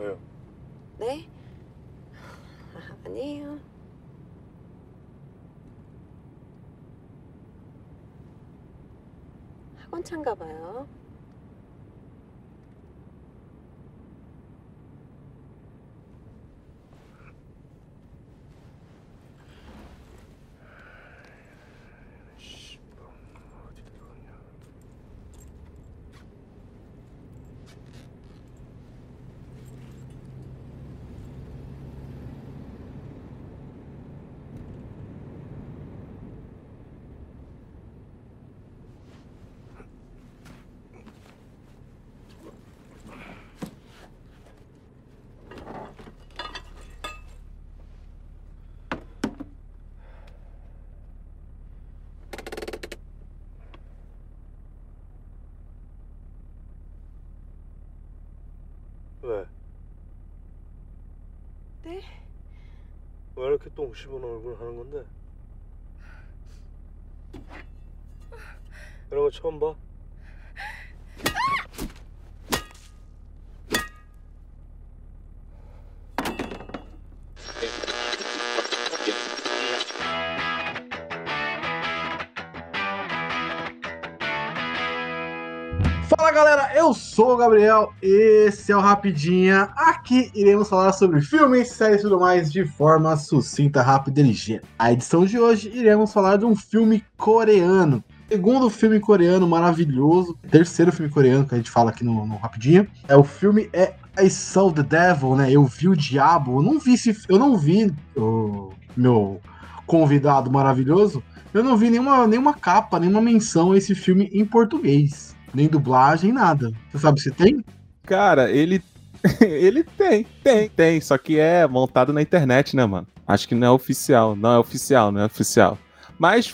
왜요? 네? 아니에요. 학원 찬가 봐요. 이렇게 똥 씹은 얼굴 하는 건데? 이런 거 처음 봐? Fala galera, eu sou o Gabriel, esse é o Rapidinha. Iremos falar sobre filmes, séries e tudo mais de forma sucinta, rápida e ligeira. A edição de hoje iremos falar de um filme coreano. Segundo filme coreano maravilhoso, terceiro filme coreano que a gente fala aqui no, no Rapidinha. É o filme é I Saw the Devil, né? Eu vi o diabo. Eu não vi eu não vi o meu convidado maravilhoso. Eu não vi nenhuma, nenhuma capa, nenhuma menção a esse filme em português nem dublagem, nada. Você sabe se tem? Cara, ele. ele tem, tem, tem. Só que é montado na internet, né, mano? Acho que não é oficial. Não é oficial, não é oficial. Mas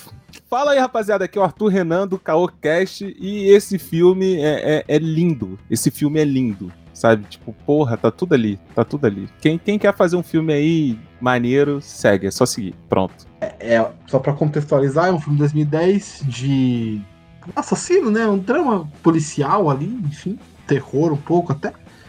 fala aí, rapaziada, aqui é o Arthur Renan do Caocast e esse filme é, é, é, lindo. Esse filme é lindo. Sabe? Tipo, porra, tá tudo ali. Tá tudo ali. Quem, quem quer fazer um filme aí maneiro, segue. É só seguir. Pronto. É, é só pra contextualizar, é um filme de 2010 de assassino, né? Um drama policial ali, enfim, terror um pouco até.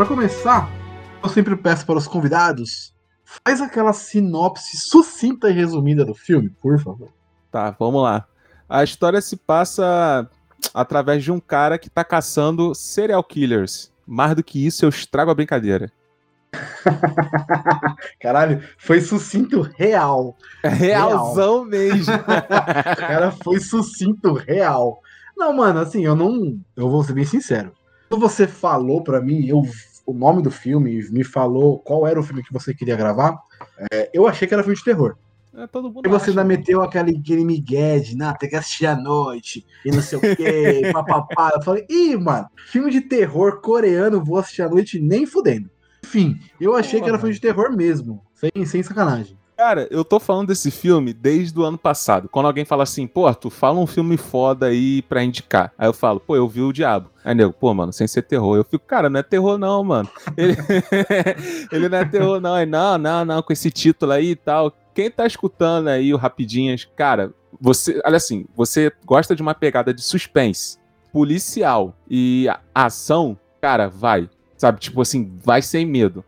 Para começar, eu sempre peço para os convidados, faz aquela sinopse sucinta e resumida do filme, por favor. Tá, vamos lá. A história se passa através de um cara que tá caçando serial killers. Mais do que isso, eu estrago a brincadeira. Caralho, foi sucinto real. É realzão real. mesmo. cara, foi sucinto real. Não, mano, assim, eu não. Eu vou ser bem sincero. Quando você falou para mim, eu, o nome do filme, me falou qual era o filme que você queria gravar, é, eu achei que era filme de terror. É, todo mundo e você acha, ainda meteu aquele, aquele migué de, nah, tem que assistir à noite, e não sei o quê, papapá. Eu falei, ih, mano, filme de terror coreano, vou assistir à noite nem fudendo. Enfim, eu achei Pô, que era filme de terror mesmo, sem, sem sacanagem. Cara, eu tô falando desse filme desde o ano passado. Quando alguém fala assim, pô, tu fala um filme foda aí pra indicar. Aí eu falo, pô, eu vi o Diabo. Aí nego, pô, mano, sem ser terror. Eu fico, cara, não é terror não, mano. Ele, ele não é terror não. Aí, não, não, não, com esse título aí e tal. Quem tá escutando aí o Rapidinhas, cara, você, olha assim, você gosta de uma pegada de suspense, policial e ação, cara, vai. Sabe, tipo assim, vai sem medo.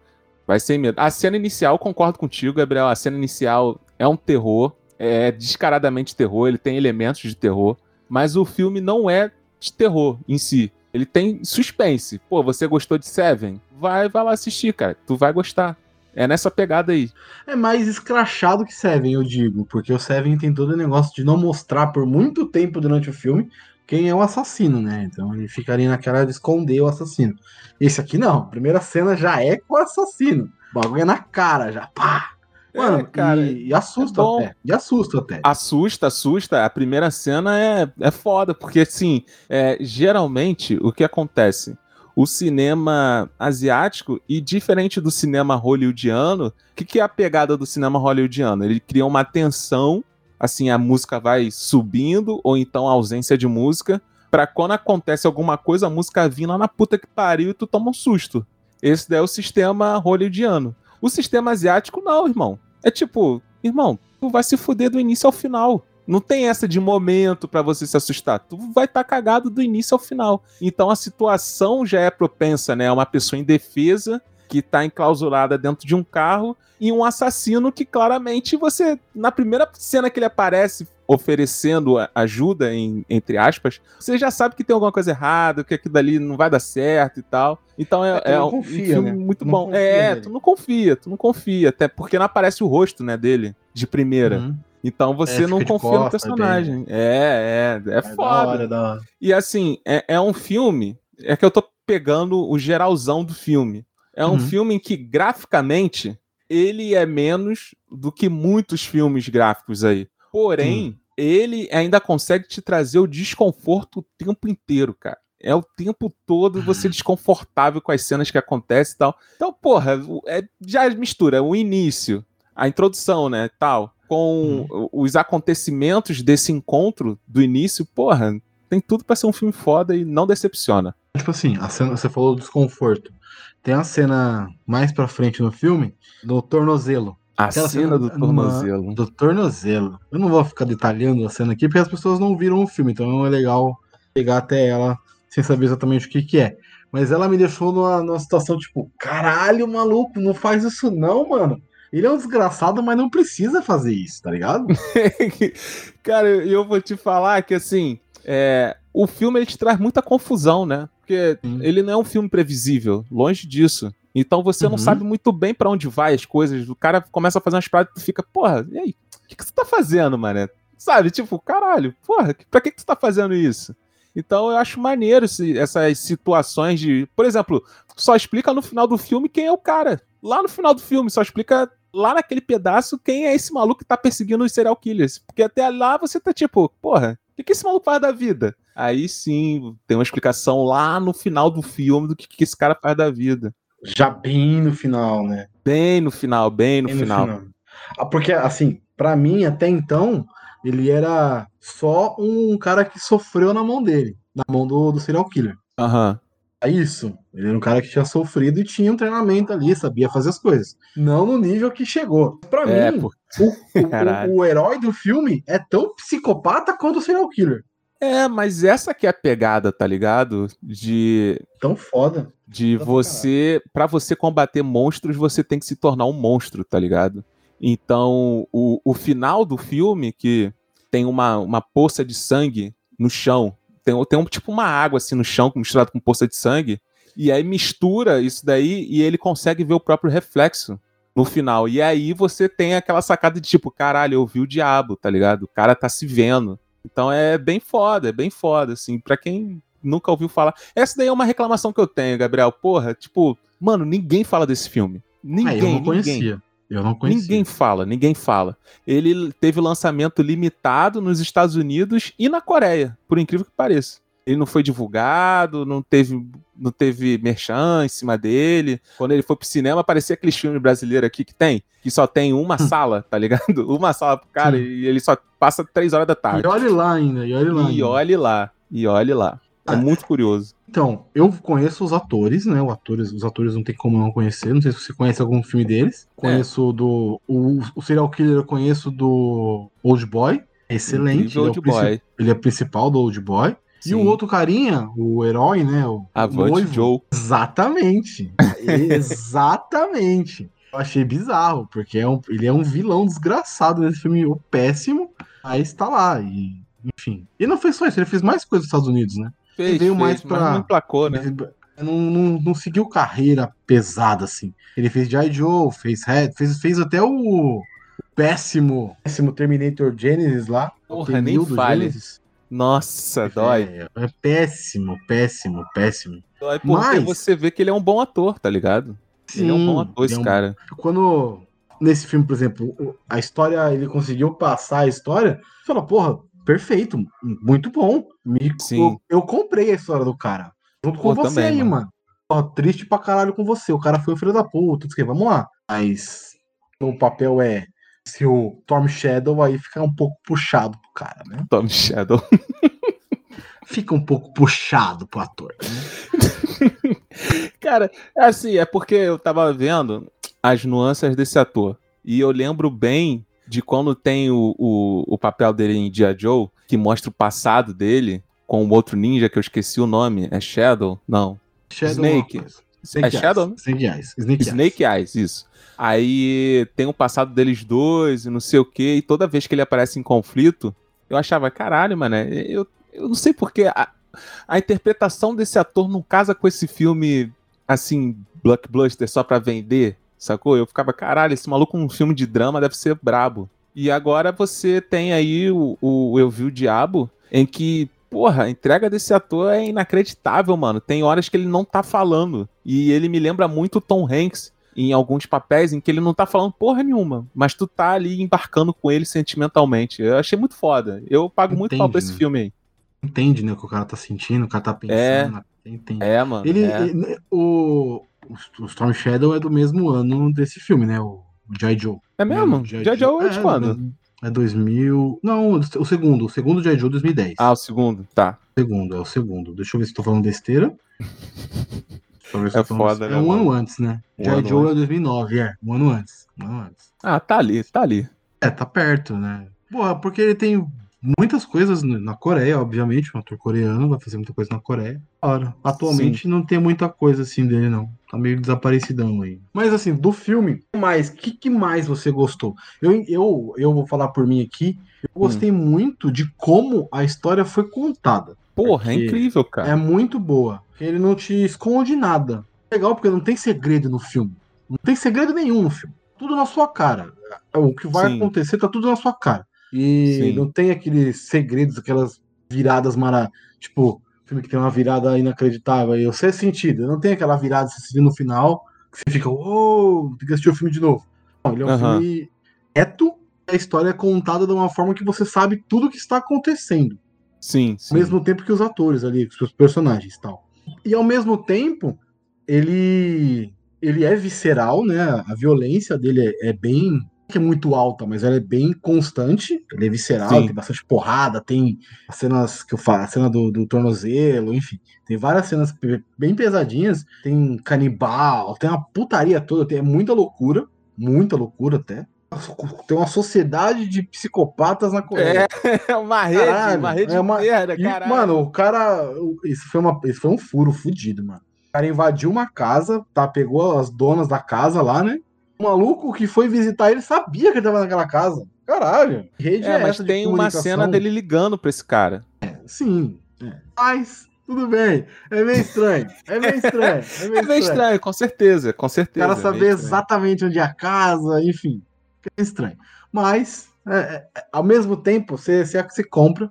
Vai sem medo. A cena inicial, concordo contigo, Gabriel. A cena inicial é um terror. É descaradamente terror. Ele tem elementos de terror. Mas o filme não é de terror em si. Ele tem suspense. Pô, você gostou de Seven? Vai, vai lá assistir, cara. Tu vai gostar. É nessa pegada aí. É mais escrachado que Seven, eu digo. Porque o Seven tem todo o negócio de não mostrar por muito tempo durante o filme quem é o assassino, né? Então ele ficaria naquela de esconder o assassino. Esse aqui não. A primeira cena já é com o assassino. O bagulho é na cara, já. Pá! Mano, É, cara, e, e assusta é até. E assusta até. Assusta, assusta. A primeira cena é, é foda, porque assim, é, geralmente o que acontece? O cinema asiático, e diferente do cinema hollywoodiano, o que, que é a pegada do cinema hollywoodiano? Ele cria uma tensão, assim, a música vai subindo, ou então a ausência de música, pra quando acontece alguma coisa, a música vir lá na puta que pariu e tu toma um susto. Esse daí é o sistema hollywoodiano. O sistema asiático, não, irmão. É tipo, irmão, tu vai se fuder do início ao final. Não tem essa de momento pra você se assustar. Tu vai estar cagado do início ao final. Então a situação já é propensa, né? É uma pessoa indefesa que tá enclausurada dentro de um carro e um assassino que claramente você, na primeira cena que ele aparece oferecendo ajuda, em- entre aspas, você já sabe que tem alguma coisa errada, que aquilo dali não vai dar certo e tal. Então é, É, é não um confia, filme né? muito não bom. confia É, nele. tu não confia, tu não confia, até porque não aparece o rosto, né, dele, de primeira. Uhum. Então você É, não confia no personagem. É, é, é, É foda. da hora, da hora. E assim, é, é um filme. É que eu tô pegando o geralzão do filme. É um Uhum. filme em que, graficamente, ele é menos do que muitos filmes gráficos aí. Porém, ele ainda consegue te trazer o desconforto o tempo inteiro, cara. É o tempo todo você desconfortável com as cenas que acontecem e tal. Então, porra, é, já mistura o início, a introdução, né, tal, com o- os acontecimentos desse encontro do início, porra, tem tudo pra ser um filme foda e não decepciona. Tipo assim, a cena, você falou do desconforto. Tem a cena mais pra frente no filme do tornozelo. A Aquela cena cena do tornozelo. Do tornozelo. Eu não vou ficar detalhando a cena aqui porque as pessoas não viram o filme, então é legal pegar até ela sem saber exatamente o que, que é. Mas ela me deixou numa, numa situação tipo, caralho, maluco, não faz isso não, mano. Ele é um desgraçado, mas não precisa fazer isso, tá ligado? Cara, eu vou te falar que assim, é, o filme ele te traz muita confusão, né? Porque Sim. ele não é um filme previsível, longe disso. Então você não Uhum. sabe muito bem pra onde vai as coisas. O cara começa a fazer umas paradas e tu fica, porra, e aí? O que, que você tá fazendo, mané? Sabe? Tipo, caralho, porra, pra que, que tu tá fazendo isso? Então eu acho maneiro esse- essas situações de. Por exemplo, só explica no final do filme quem é o cara. Lá no final do filme, só explica lá naquele pedaço quem é esse maluco que tá perseguindo os serial killers. Porque até lá você tá tipo, porra, o que, esse maluco faz da vida? Aí sim, tem uma explicação lá no final do filme do que, que esse cara faz da vida. Já bem no final, né? Bem no final, bem no Bem final. Ah, Porque, assim, pra mim, até então, ele era só um cara que sofreu na mão dele, na mão do, do serial killer. Aham. É isso. Ele era um cara que tinha sofrido e tinha um treinamento ali, sabia fazer as coisas. Não no nível que chegou. Pra É, mim, por- o, o- o- herói do filme é tão psicopata quanto o serial killer. É, mas essa que é a pegada, tá ligado? De Tão foda. de Pra você, Pra você combater monstros, você tem que se tornar um monstro, tá ligado? Então, o, o final do filme, que tem uma, uma poça de sangue no chão, tem, tem um, tipo uma água assim no chão misturada com poça de sangue, e aí mistura isso daí e ele consegue ver o próprio reflexo no final. E aí você tem aquela sacada de tipo, caralho, eu vi o diabo, tá ligado? O cara tá se vendo. Então é bem foda, é bem foda, assim, pra quem nunca ouviu falar. Essa daí é uma reclamação que eu tenho, Gabriel. Porra, tipo, mano, ninguém fala desse filme. Ninguém, Ah, eu não ninguém. Eu não conhecia. Ninguém fala, ninguém fala. Ele teve lançamento limitado nos Estados Unidos e na Coreia, por incrível que pareça. Ele não foi divulgado, não teve, não teve merchan em cima dele. Quando ele foi pro cinema, parecia aqueles filmes brasileiros aqui que tem, que só tem uma sala, tá ligado? Uma sala pro cara Sim. e ele só passa três horas da tarde. E olhe lá ainda, e olhe lá. E ainda. olhe lá, e olhe lá. É Ah, muito curioso. Então, eu conheço os atores, né? Os atores, os atores não tem como não conhecer. Não sei se você conhece algum filme deles. Conheço do. O, o serial killer eu conheço do Old Boy. Excelente. Incrível ele, é Old o princi- Boy. ele é principal do Old Boy. E o Sim. outro carinha, o herói, né? O Avante. Joe. Exatamente. Exatamente. Eu achei bizarro, porque é um, ele é um vilão desgraçado nesse filme o péssimo. Aí está lá. E, enfim. E não fez só isso, ele fez mais coisas nos Estados Unidos, né? Fez, veio fez, mais pra- não emplacou, né? Não, não, não seguiu carreira pesada, assim. Ele fez G.I. Joe, fez Red, fez, fez até o péssimo, péssimo Terminator Genesis lá. Porra, nem T-1000 do fale. Genesis. Nossa, dói. É, é péssimo, péssimo, péssimo. Dói porque Mas- você vê que ele é um bom ator, tá ligado? ele é um bom ator, esse é um- cara. Quando nesse filme, por exemplo, a história, ele conseguiu passar a história, você fala, porra, perfeito, muito bom. Me- Sim. Eu, eu comprei a história do cara. Junto com Pô, você também, aí, mano. Ó, triste pra caralho com você. O cara foi um filho da puta, que, vamos lá. Mas o papel é se o Storm Shadow aí fica um pouco puxado pro cara, né? Tom Shadow. Fica um pouco puxado pro ator. Né? Cara, é assim, é porque eu tava vendo as nuances desse ator. E eu lembro bem de quando tem o, o, o papel dele em Dia Joe, que mostra o passado dele com o outro ninja que eu esqueci o nome. É Shadow? Não. Shadow Snake. Snake É Shadow, né? Eyes. Snake Eyes. Snake, Snake Eyes, isso. Aí tem o passado deles dois e não sei o que, e toda vez que ele aparece em conflito, eu achava, caralho, mano, eu, eu não sei porque a, a interpretação desse ator não casa com esse filme, assim, blockbuster só pra vender, sacou? Eu ficava, caralho, esse maluco num filme de drama deve ser brabo. E agora você tem aí o, o Eu Vi o Diabo, em que, porra, a entrega desse ator é inacreditável, mano. Tem horas que ele não tá falando. E ele me lembra muito o Tom Hanks em alguns papéis em que ele não tá falando porra nenhuma, mas tu tá ali embarcando com ele sentimentalmente. Eu achei muito foda. Eu pago muito pau pra esse né? filme aí. Entende, né? O que o cara tá sentindo, o cara tá pensando. Entende. É, mano. Ele, é. ele- o, o Storm Shadow é do mesmo ano desse filme, né? O G.I. Joe. É mesmo? O G.I. Já Joe é de quando? né? É 2000. Não, o segundo. O segundo G.I. Joe 2010. Ah, o segundo. Tá. O segundo, é o segundo. Deixa eu ver se tô falando besteira. Deixa eu ver se É foda, né, É um mano? ano antes, né? Um G.I. Joe é antes. 2009, é. Um ano antes. Um ano antes. Ah, tá ali, tá ali. É, tá perto, né? Porra, porque ele tem muitas coisas na Coreia, obviamente, um ator coreano vai fazer muita coisa na Coreia. Ora, atualmente não tem muita coisa assim dele, não. Tá meio desaparecidão aí. Mas assim, do filme, mais, o que, que mais você gostou? Eu, eu, eu vou falar por mim aqui, eu gostei muito de como a história foi contada. Porra, é incrível, cara. É muito boa. Ele não te esconde nada. Legal porque não tem segredo no filme. Não tem segredo nenhum no filme. Tudo na sua cara. O que vai Sim. acontecer tá tudo na sua cara. E Sim. não tem aqueles segredos, aquelas viradas mara... Tipo, filme que tem uma virada inacreditável. E você é sentido. Não tem aquela virada que você vê no final que você fica, uou, tem que assistir o filme de novo. Não, ele é um filme reto. A história é contada de uma forma que você sabe tudo o que está acontecendo Sim, sim. ao mesmo tempo que os atores ali, os personagens e tal. E ao mesmo tempo, ele ele é visceral, né? A violência dele é, é bem que é muito alta, mas ela é bem constante. Ele é visceral, Sim. tem bastante porrada, tem as cenas que eu falo, a cena do, do tornozelo, enfim, tem várias cenas bem pesadinhas. Tem canibal, tem uma putaria toda, tem é muita loucura, muita loucura até. Tem uma sociedade de psicopatas na Coreia. É uma rede, Caralho, uma rede é uma- de merda, E, caralho. mano, o cara. Isso foi, uma, isso foi um furo fudido, mano. O cara invadiu uma casa, tá? Pegou as donas da casa lá, né? O maluco que foi visitar ele sabia que ele tava naquela casa. Caralho. Rede é, mas essa de tem uma cena dele ligando pra esse cara. Sim. é. Mas, tudo bem. É meio estranho. É meio estranho. É meio É meio estranho, com certeza, com O certeza. cara é saber estranho. exatamente onde é a casa, enfim. É estranho. Mas, é, é, é, ao mesmo tempo, você, você, você compra.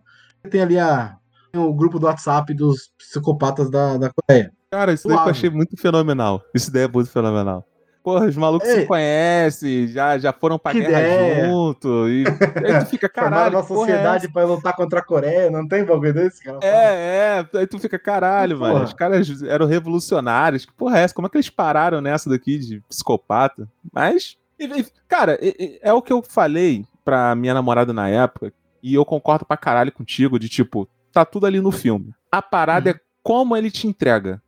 Tem ali a, tem o grupo do WhatsApp dos psicopatas da, da Coreia. Cara, isso daí eu achei muito fenomenal. Isso daí é muito fenomenal. Porra, os malucos Ei. se conhecem, já, já foram pra Que guerra ideia. junto. E aí tu fica, caralho. uma é sociedade pra lutar contra a Coreia. Não tem bagulho desse, cara? É, é, aí tu fica, caralho, Porra. mano. Os caras eram revolucionários. Que porra é essa? Como é que eles pararam nessa daqui de psicopata? Mas, cara, é o que eu falei pra minha namorada na época, e eu concordo pra caralho contigo, de tipo, tá tudo ali no filme. A parada Uhum. é como ele te entrega.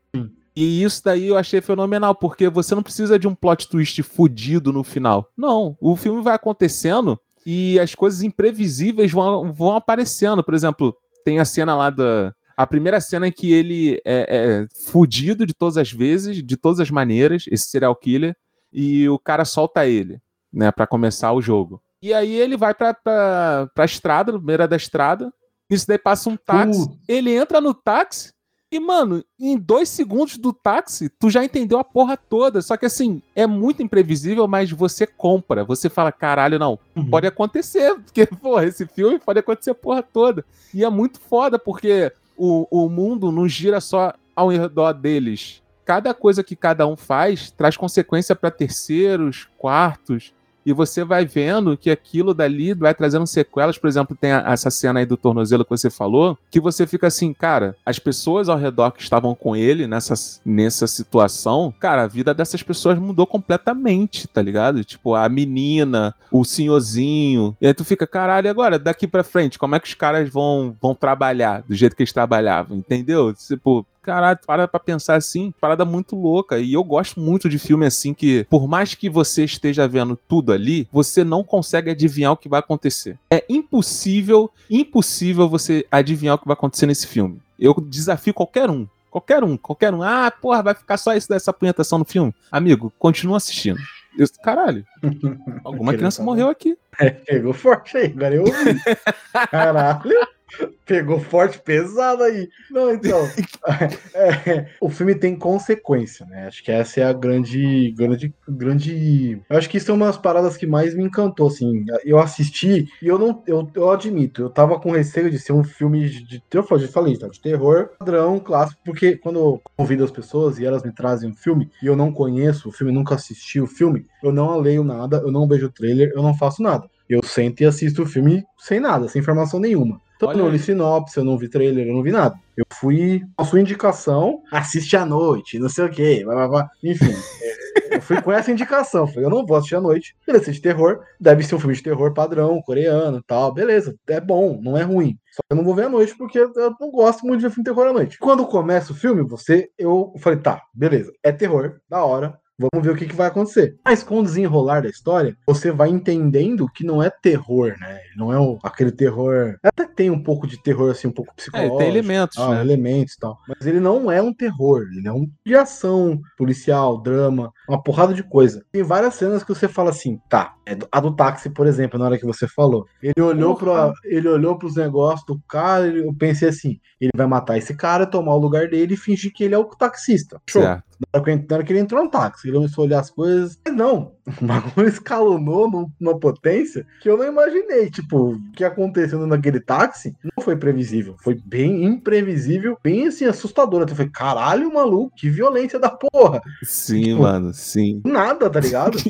E isso daí eu achei fenomenal, porque você não precisa de um plot twist fudido no final. Não, o filme vai acontecendo e as coisas imprevisíveis vão, vão aparecendo. Por exemplo, tem a cena lá da. A primeira cena em que ele é, é fudido de todas as vezes, de todas as maneiras, esse serial killer, e o cara solta ele, né, para começar o jogo. E aí ele vai pra, pra, pra estrada, no beira da estrada, isso daí passa um táxi, Putz. ele entra no táxi, e, mano, em dois segundos do táxi, tu já entendeu a porra toda. Só que assim, é muito imprevisível, mas você compra. Você fala, caralho, não, Uhum. pode acontecer. Porque, porra, esse filme pode acontecer a porra toda. E é muito foda, porque o, o mundo não gira só ao redor deles. Cada coisa que cada um faz traz consequência pra terceiros, quartos. E você vai vendo que aquilo dali vai trazendo sequelas. Por exemplo, tem a- essa cena aí do tornozelo que você falou, que você fica assim, cara, as pessoas ao redor que estavam com ele nessa, nessa situação, cara, a vida dessas pessoas mudou completamente, tá ligado? Tipo, a menina, o senhorzinho. E aí tu fica, caralho, agora, daqui pra frente, como é que os caras vão, vão trabalhar do jeito que eles trabalhavam, entendeu? Tipo, Caralho, para pra pensar assim, parada muito louca. E eu gosto muito de filme assim que, por mais que você esteja vendo tudo ali, você não consegue adivinhar o que vai acontecer. É impossível, impossível você adivinhar o que vai acontecer nesse filme. Eu desafio qualquer um. Qualquer um, qualquer um. Ah, porra, vai ficar só isso dessa punhetação no filme? Amigo, continua assistindo. Eu- caralho, alguma criança morreu aqui. Pegou forte aí, agora eu ouvi. Caralho. Pegou forte, pesado aí. Não, então. é, o filme tem consequência, né? Acho que essa é a grande, grande, grande. Eu acho que isso é uma das paradas que mais me encantou, assim. Eu assisti e eu não, eu, eu admito, eu tava com receio de ser um filme de, eu falei, eu falei, tá, de terror padrão clássico, porque quando eu convido as pessoas e elas me trazem um filme e eu não conheço o filme, nunca assisti o filme, eu não leio nada, eu não vejo o trailer, eu não faço nada. Eu sento e assisto o filme sem nada, sem informação nenhuma. Então Olha eu não li sinopse, eu não vi trailer, eu não vi nada. Eu fui com a sua indicação, assiste à noite, não sei o quê, blá, blá, blá. enfim. é, eu fui com essa indicação, falei, eu não vou assistir à noite, beleza, de terror, deve ser um filme de terror padrão, coreano e tal, beleza, é bom, não é ruim. Só que eu não vou ver à noite porque eu não gosto muito de ver filme de terror à noite. Quando começa o filme, você, eu falei, tá, beleza, é terror, da hora, Vamos ver o que, que vai acontecer. Mas com o desenrolar da história, você vai entendendo que não é terror, né? Não é o- aquele terror. Até tem um pouco de terror, assim, um pouco É, psicológico. tem elementos, ah, né? elementos e tal. Mas ele não é um terror, ele é um de ação, policial, drama, uma porrada de coisa. Tem várias cenas que você fala assim, tá. É a do táxi, por exemplo, na hora que você falou. Ele olhou para ele olhou pros negócios do cara, eu pensei assim, ele vai matar esse cara, tomar o lugar dele e fingir que ele é o taxista. Show. Certo. Na hora que- ele entrou no táxi, ele começou a olhar as coisas. Não, o bagulho escalonou num- numa potência que eu não imaginei. Tipo, o que aconteceu naquele táxi não foi previsível. Foi bem imprevisível, bem assim, assustador. Eu falei, caralho, maluco, que violência da porra. Sim, Tipo, mano, sim. Nada, tá ligado?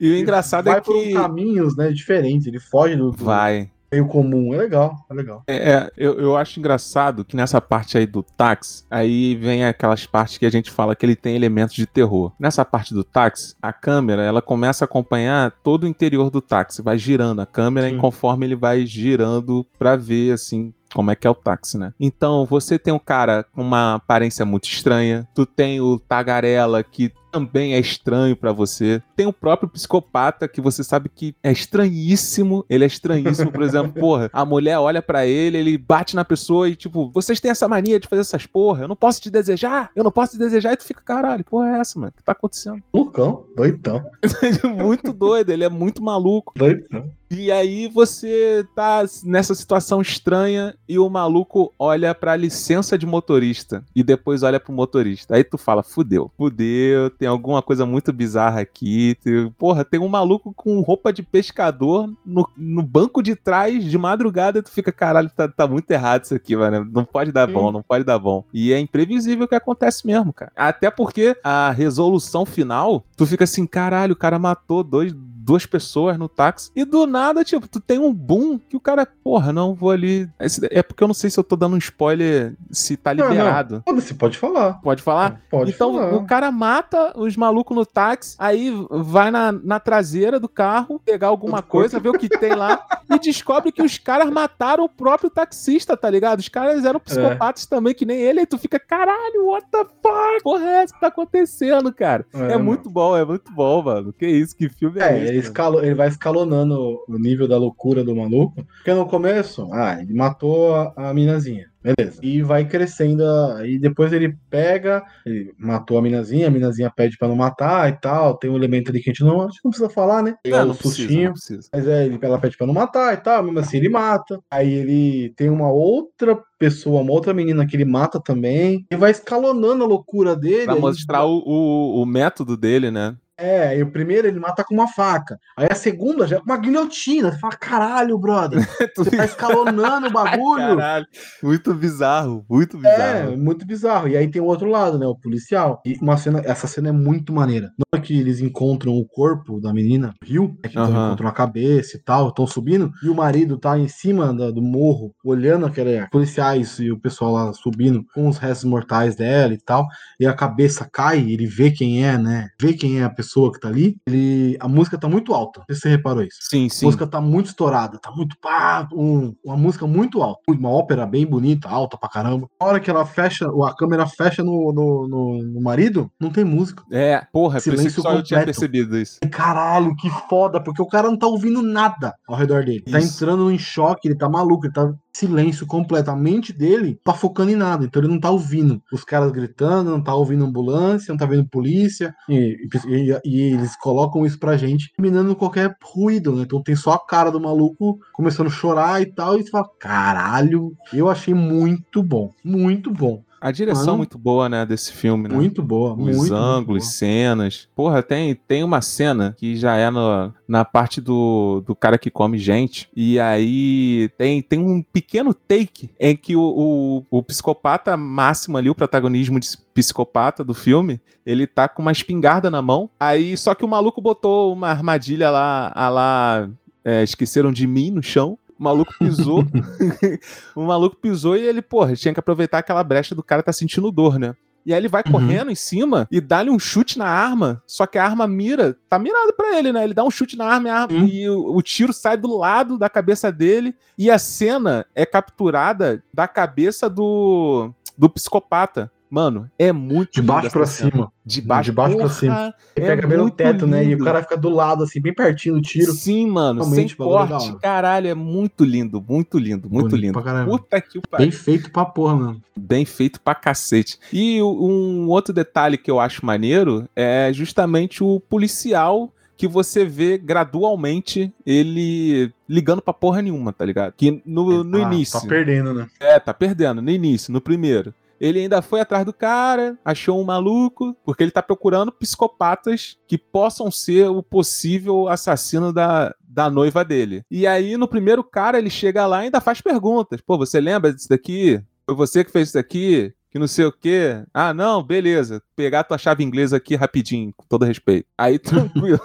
E o engraçado vai é por que. caminhos, né, diferentes. Ele foge do Vai. Meio comum. É legal, é legal. É, é, eu, eu acho engraçado que nessa parte aí do táxi, aí vem aquelas partes que a gente fala que ele tem elementos de terror. Nessa parte do táxi, a câmera, ela começa a acompanhar todo o interior do táxi, vai girando a câmera Sim. e conforme ele vai girando pra ver, assim, como é que é o táxi, né? Então, você tem um cara com uma aparência muito estranha, tu tem o tagarela que também é estranho pra você. Tem o próprio psicopata que você sabe que é estranhíssimo. Ele é estranhíssimo, por exemplo, porra, a mulher olha pra ele, ele bate na pessoa e tipo, vocês têm essa mania de fazer essas porra, eu não posso te desejar, eu não posso te desejar, e tu fica, caralho, porra é essa, mano? O que tá acontecendo? Lucão, doidão, muito doido, ele é muito maluco. doidão. E aí você tá nessa situação estranha e o maluco olha pra licença de motorista e depois olha pro motorista. Aí tu fala, fudeu, fudeu, tem alguma coisa muito bizarra aqui. Porra, tem um maluco com roupa de pescador no, no banco de trás de madrugada e tu fica, caralho, tá, tá muito errado isso aqui, mano. Não pode dar bom, Hum. não pode dar bom. E é imprevisível o que acontece mesmo, cara. Até porque a resolução final, tu fica assim, caralho, o cara matou dois, duas pessoas no táxi. E do nada, tipo, tu tem um boom que o cara, porra, não, vou ali. É porque eu não sei se eu tô dando um spoiler se tá Não, não. liberado. Foda-se, pode falar. Pode falar? Pode então falar. o cara mata os malucos no táxi, aí vai na, na traseira do carro, pegar alguma coisa, ver o que tem lá, e descobre que os caras mataram o próprio taxista, tá ligado? Os caras eram psicopatas também, que nem ele, e tu fica, caralho, what the fuck? Porra, é essa que tá acontecendo, cara? É, mano. muito bom, é muito bom, mano. Que isso, que filme é, É, esse? ele, escalo, ele vai escalonando o nível da loucura do maluco. Porque no começo, ah, ele matou a, a minazinha. Beleza. E vai crescendo. Aí depois ele pega, ele matou a minazinha, a minazinha pede pra não matar e tal. Tem um elemento ali que a gente não, acho que não precisa falar, né? Não, o não precisa, sustinho. não precisa. Mas é, ele, ela pede pra não matar e tal, mesmo assim ele mata. Aí ele tem uma outra pessoa, uma outra menina que ele mata também. E vai escalonando a loucura dele. Pra ele- mostrar o, o, o método dele, né? É, e o primeiro ele mata com uma faca. Aí a segunda já é com uma guilhotina. Você fala, caralho, brother. Tu Você tá escalonando o bagulho. Caralho, muito bizarro, muito É, bizarro. muito bizarro. E aí tem o outro lado, né? O policial. E uma cena, essa cena é muito maneira. Na hora que eles encontram o corpo da menina no rio, é que então Aham. encontram a cabeça e tal, estão subindo, e o marido tá em cima da- do morro, olhando aqueles policiais e o pessoal lá subindo com os restos mortais dela e tal, e a cabeça cai, ele vê quem é, né? Vê quem é a pessoa que tá ali. Ele, a música tá muito alta. Se você reparou isso. Sim, A sim. música tá muito estourada, tá muito pá, um- uma música muito alta, uma ópera bem bonita, alta pra caramba. Na hora que ela fecha, a câmera fecha no, no, no- no marido, não tem música. É, porra, por isso que Silêncio só eu tinha completo. percebido isso. Caralho, que foda, porque o cara não tá ouvindo nada ao redor dele. Tá Isso. entrando em choque, ele tá maluco, ele tá silêncio completo. A mente dele tá focando em nada, então ele não tá ouvindo os caras gritando, não tá ouvindo ambulância, não tá vendo polícia. E, e- e eles colocam isso pra gente, eliminando qualquer ruído, né? Então tem só a cara do maluco começando a chorar e tal, e você fala, caralho, eu achei muito bom, muito bom, A direção Mano. muito boa, né, desse filme, né? muito boa, Os muito, muito ângulos, boa. cenas. Porra, tem, tem uma cena que já é no, na parte do, do cara que come gente. E aí tem, tem um pequeno take em que o, o, o psicopata máximo ali, o protagonismo de psicopata do filme, ele tá com uma espingarda na mão. Aí, só que o maluco botou uma armadilha lá, a lá, é, esqueceram de mim no chão. O maluco pisou. o maluco pisou e ele, porra, tinha que aproveitar aquela brecha do cara tá sentindo dor, né? E aí ele vai Uhum. correndo em cima e dá-lhe um chute na arma, só que a arma mira, tá mirado pra ele, né? Ele dá um chute na arma, e, arma- Sim. e o, o tiro sai do lado da cabeça dele e a cena é capturada da cabeça do, do psicopata. Mano, é muito De baixo pra cena. cima. De baixo, de baixo pra Porra, cima. Ele é pega bem no teto, né? E o lindo. cara fica do lado, assim, bem pertinho do tiro. Sim, mano, Realmente, sem é corte. hora. Caralho, é muito lindo, muito lindo, muito Bonito lindo. pra. Puta que o pariu. Bem feito pra porra, mano. Bem feito pra cacete. E um outro detalhe que eu acho maneiro é justamente o policial que você vê gradualmente ele ligando pra porra nenhuma, tá ligado? Que no, no Ah, início. Tá perdendo, né? É, tá perdendo. No início, no primeiro. Ele ainda foi atrás do cara, achou um maluco, porque ele tá procurando psicopatas que possam ser o possível assassino da, da noiva dele. E aí, no primeiro cara, ele chega lá e ainda faz perguntas. Pô, você lembra disso daqui? Foi você que fez isso daqui? Que não sei o quê. Ah, não, beleza. Pegar tua chave inglesa aqui rapidinho, com todo respeito. Aí, tranquilo.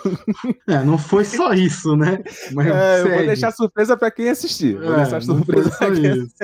É, não foi só isso, né? Mas É, eu vou deixar surpresa pra quem assistir. Vou É, deixar surpresa pra quem isso.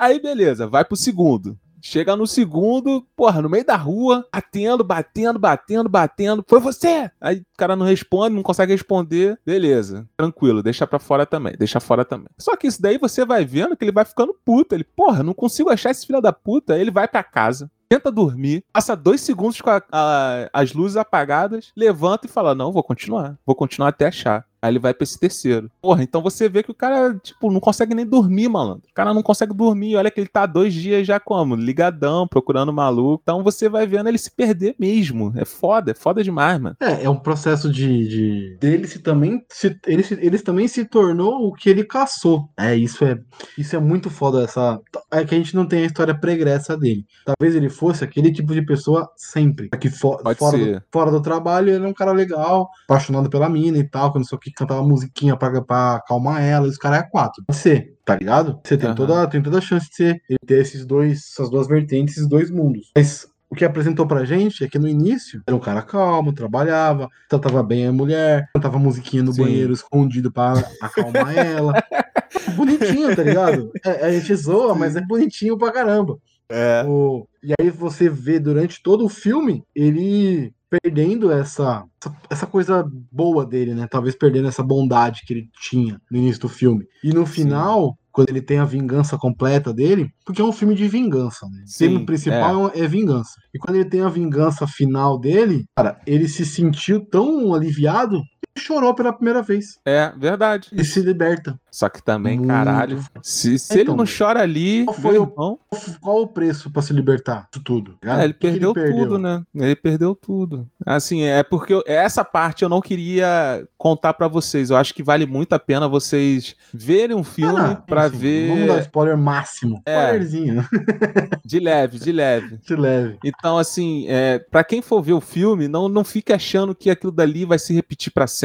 Aí, beleza, vai pro segundo. Chega no segundo, porra, no meio da rua, batendo, batendo, batendo, batendo. Foi você! Aí o cara não responde, não consegue responder. Beleza, tranquilo, deixa pra fora também, deixa fora também. Só que isso daí você vai vendo que ele vai ficando puto. Ele, porra, não consigo achar esse filho da puta. Ele vai pra casa, tenta dormir, passa dois segundos com a- a- as luzes apagadas, levanta e fala: Não, vou continuar, vou continuar até achar. Aí ele vai pra esse terceiro. Porra, então você vê que o cara, tipo, não consegue nem dormir, malandro. O cara não consegue dormir. Olha que ele tá dois dias já como? Ligadão, procurando maluco. Então você vai vendo ele se perder mesmo. É foda, é foda demais, mano. É, é um processo de. de... Ele se também. Se, ele, se- ele também se tornou o que ele caçou. É, isso é. Isso é muito foda. Essa, é que a gente não tem a história pregressa dele. Talvez ele fosse aquele tipo de pessoa sempre. Aqui fora, do, fora do trabalho, ele é um cara legal, apaixonado pela mina e tal, que não sei o que, cantava musiquinha pra, pra acalmar ela, e os caras é quatro. Pode ser, tá ligado? Você tem, Aham. toda, tem toda a chance de ser, ele ter esses dois, essas duas vertentes, esses dois mundos. Mas o que apresentou pra gente é que no início era um cara calmo, trabalhava, tratava bem a mulher, cantava musiquinha no Sim. banheiro escondido pra acalmar ela. Bonitinho, tá ligado? É, a gente zoa, mas é bonitinho pra caramba. É. O- E aí você vê durante todo o filme ele perdendo essa, essa, coisa boa dele, né? Talvez perdendo essa bondade que ele tinha no início do filme. E no final, quando ele tem a vingança completa dele, porque é um filme de vingança, né? O Sim, tema principal é. vingança. E quando ele tem a vingança final dele, cara, ele se sentiu tão aliviado chorou pela primeira vez. É, verdade. E se liberta. Só que também, Muito caralho, se, se ele Então, não chora ali, qual foi o- irmão, Qual o preço pra se libertar disso tudo? É, ele O que que perdeu, tudo, né? Ele perdeu tudo. Assim, é porque eu- essa parte eu não queria contar pra vocês. Eu acho que vale muito a pena vocês verem um filme Ah, pra enfim, Vamos dar ver spoiler máximo. É. Spoilerzinho, de leve, de leve. de leve. Então, assim, é, para quem for ver o filme, não, não fique achando que aquilo dali vai se repetir pra sempre.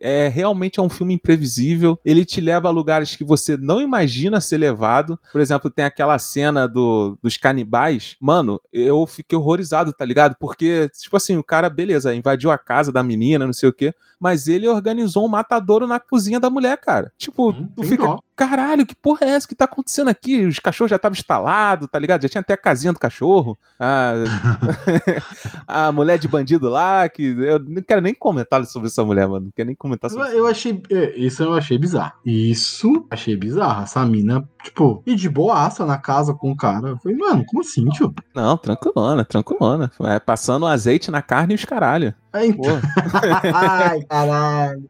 É realmente é um filme imprevisível. Ele te leva a lugares que você não imagina ser levado. Por exemplo, tem aquela cena do, dos canibais. Mano, eu fiquei horrorizado, tá ligado? Porque, tipo assim, o cara, beleza, invadiu a casa da menina, não sei o quê. Mas ele organizou um matadouro na cozinha da mulher, cara. Tipo, Hum, tu fica, dó. Caralho, que porra é essa que tá acontecendo aqui? Os cachorros já estavam instalados, tá ligado? Já tinha até a casinha do cachorro. A, a mulher de bandido lá, que eu não quero nem comentar sobre essa mulher, mano. Não quero nem comentar Eu, sobre eu achei. é, Isso eu achei bizarro. Isso achei bizarro. Essa mina, tipo, e de boaça na casa com o cara. Eu falei, mano, como assim, tio? Não, tranquilona, tranquilona. É, passando azeite na carne e os caralho. É, então. Ai, caralho.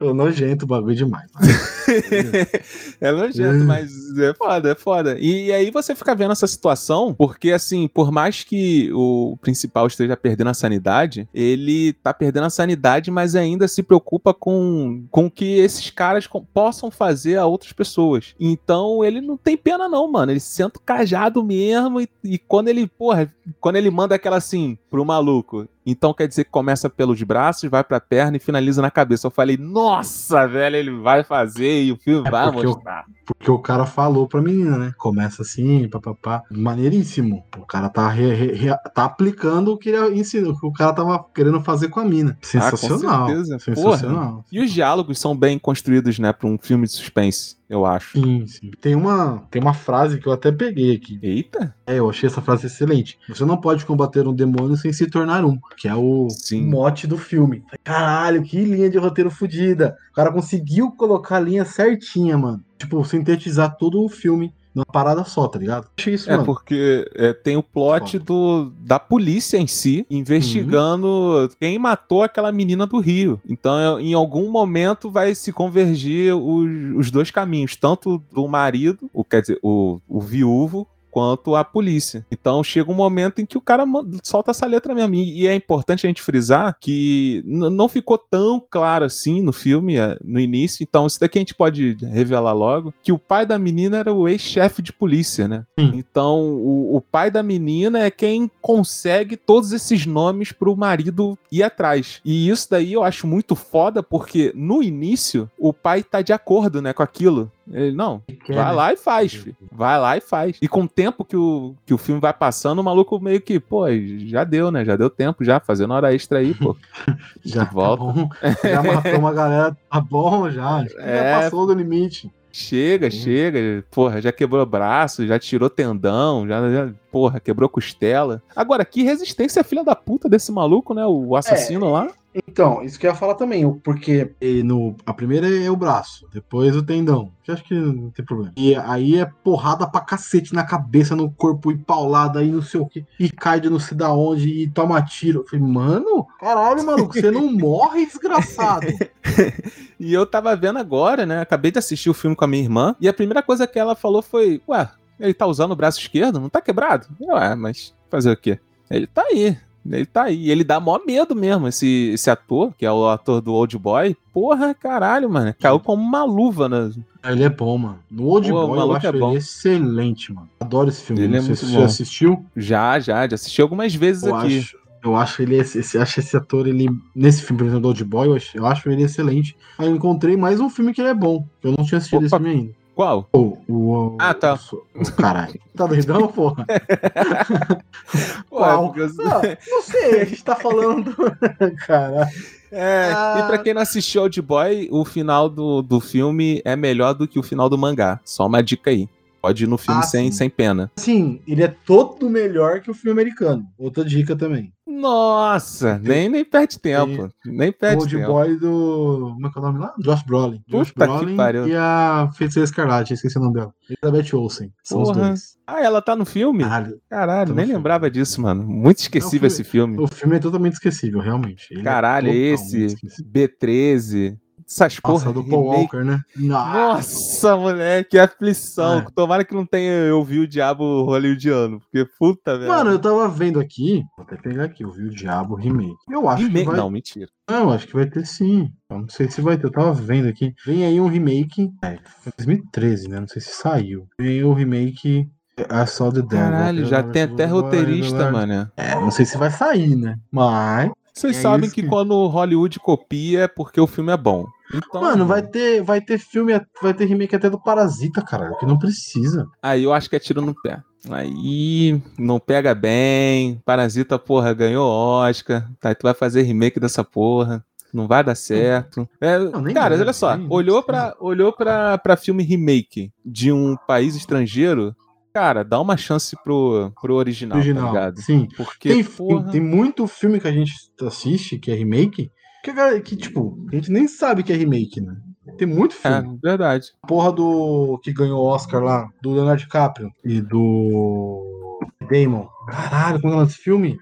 Ô, nojento o bagulho demais. é nojento, mas é foda, é foda. E aí você fica vendo essa situação, porque assim, por mais que o principal esteja perdendo a sanidade, ele tá perdendo a sanidade, mas ainda se preocupa com, com o que esses caras possam fazer a outras pessoas. Então ele não tem pena não, mano. Ele senta o cajado mesmo e, e quando ele, porra, quando ele manda aquela assim pro maluco, então quer dizer que começa pelos braços, vai pra perna e finaliza na cabeça. Eu falei, nossa, velho, ele vai fazer e o filme É vai porque mostrar. Porque o cara falou pra menina, né? Começa assim, papapá. Maneiríssimo. O cara tá, re- re- tá aplicando o que ele ensinou, o que o cara tava querendo fazer com a mina. Sensacional. Ah, certeza. Sensacional. E os diálogos são bem construídos, né, pra um filme de suspense, eu acho. Sim, sim. Tem uma, tem uma frase que eu até peguei aqui. Eita! É, eu achei essa frase excelente. Você não pode combater um demônio sem se tornar um, que é o Sim. mote do filme. Caralho, que linha de roteiro fodida. O cara conseguiu colocar a linha certinha, mano. Tipo, sintetizar todo o filme numa parada só, tá ligado? Isso, É mano. porque é, tem o plot do, da polícia em si investigando quem matou aquela menina do Rio. Então, em algum momento vai se convergir os, os dois caminhos, tanto do marido, o, quer dizer, o, o viúvo, quanto a polícia. Então chega um momento em que o cara solta essa letra mesmo. E, e é importante a gente frisar que não ficou tão claro assim no filme, é, no início. Então, isso daqui a gente pode revelar logo: que o pai da menina era o ex-chefe de polícia, né? Então, o, o pai da menina é quem consegue todos esses nomes pro marido ir atrás. E isso daí eu acho muito foda, porque no início o pai tá de acordo, né, com aquilo. Ele, não, Quer, vai né? lá e faz, filho. Vai lá e faz. E com o tempo que o, que o filme vai passando, o maluco meio que, pô, já deu, né? Já deu tempo, já, fazendo hora extra aí, pô. Já de volta. Tá bom. Já matou uma galera, tá bom já. É. Já passou do limite. Chega, Sim. chega. Porra, já quebrou braço, já tirou tendão, já, já- porra, quebrou costela. Agora, que resistência filha da puta desse maluco, né? O assassino lá. Então, isso que eu ia falar também, porque no, a primeira é o braço, depois o tendão, que acho que não tem problema. E aí é porrada pra cacete na cabeça, no corpo, e paulada, aí não sei o que, e cai de não sei da onde, e toma tiro. Eu falei, mano, caralho, maluco, você não morre, desgraçado. E eu tava vendo agora, né? Acabei de assistir o filme com a minha irmã. E a primeira coisa que ela falou foi: Ué, ele tá usando o braço esquerdo? Não tá quebrado? Ué, mas fazer o quê? Ele tá aí. Ele tá aí. Ele dá mó medo mesmo, esse, esse ator, que é o ator do Old Boy. Porra, caralho, mano. Caiu como uma luva, né? Ele é bom, mano. No Old Pô, Boy eu acho é bom. ele excelente, mano. Adoro esse filme. Ele é muito você bom. já assistiu. Já, já, já assisti algumas vezes Eu aqui. acho, eu acho ele esse, esse- acho esse ator ele nesse filme, por exemplo, do Old Boy, eu acho, eu acho ele excelente. Aí eu encontrei mais um filme que ele é bom. que Eu não tinha assistido esse Opa. filme ainda. Qual? O, o, Ah, tá. O, o caralho. Tá doidão, porra? Ué, Qual? eu- Ah, não sei, a gente tá falando. Caralho. É, Ah. e pra quem não assistiu Old Boy, o final do, do filme é melhor do que o final do mangá. Só uma dica aí. Pode ir no filme Ah, sem, sim. sem pena. Sim, ele é todo melhor que o filme americano. Outra dica também. Nossa, nem, nem perde tempo. Nem O perde Old tempo. Boy do. Como é que é o nome lá? Josh Brolin. Josh Puta Brolin pariu. e a Feiticeira Escarlate, esqueci o nome dela. Elizabeth Olsen. São os Porra. dois. Ah, ela tá no filme? Caralho. Caralho, Tá nem filme. lembrava disso, mano. Muito esquecível filme- esse filme. O filme é totalmente esquecível, realmente. Ele é Caralho, totalmente esse esquecível. B13. Essas Nossa, porra do de Paul remake. Walker, né? Nossa, moleque, que aflição. É. Tomara que não tenha eu vi o diabo hollywoodiano, porque puta, velho. Mano, eu tava vendo aqui. Vou até pegar aqui, eu vi o Diabo Remake. Eu acho Remake- que vai. Não, mentira. Não, acho que vai ter sim. Eu não sei se vai ter. Eu tava vendo aqui. Vem aí um remake. É, foi 2013, né? Não sei se saiu. Vem aí o remake. I Saw the Devil. Caralho, já tem até roteirista, Boy, mano. É, não sei se vai sair, né? Mas. Vocês É sabem que que- quando Hollywood copia é porque o filme é bom. Então, Mano, vai ter, vai ter filme, vai ter remake até do Parasita, caralho, que não precisa. Aí eu acho que é tiro no pé. Aí não pega bem. Parasita, porra, ganhou Oscar. Tá, tu vai fazer remake dessa porra. Não vai dar certo. É, nem cara, olha só. não olhou pra, olhou pra filme remake de um país estrangeiro. Cara, dá uma chance pro, pro original, tá Original. ligado? Sim. Porque, Tem, porra... tem, muito filme que a gente assiste, que é remake, que, a que, tipo, a gente nem sabe que é remake, né? Tem muito É, filme. verdade. Porra do que ganhou o Oscar lá, do Leonardo DiCaprio e do Damon. Caralho, como é desse filme?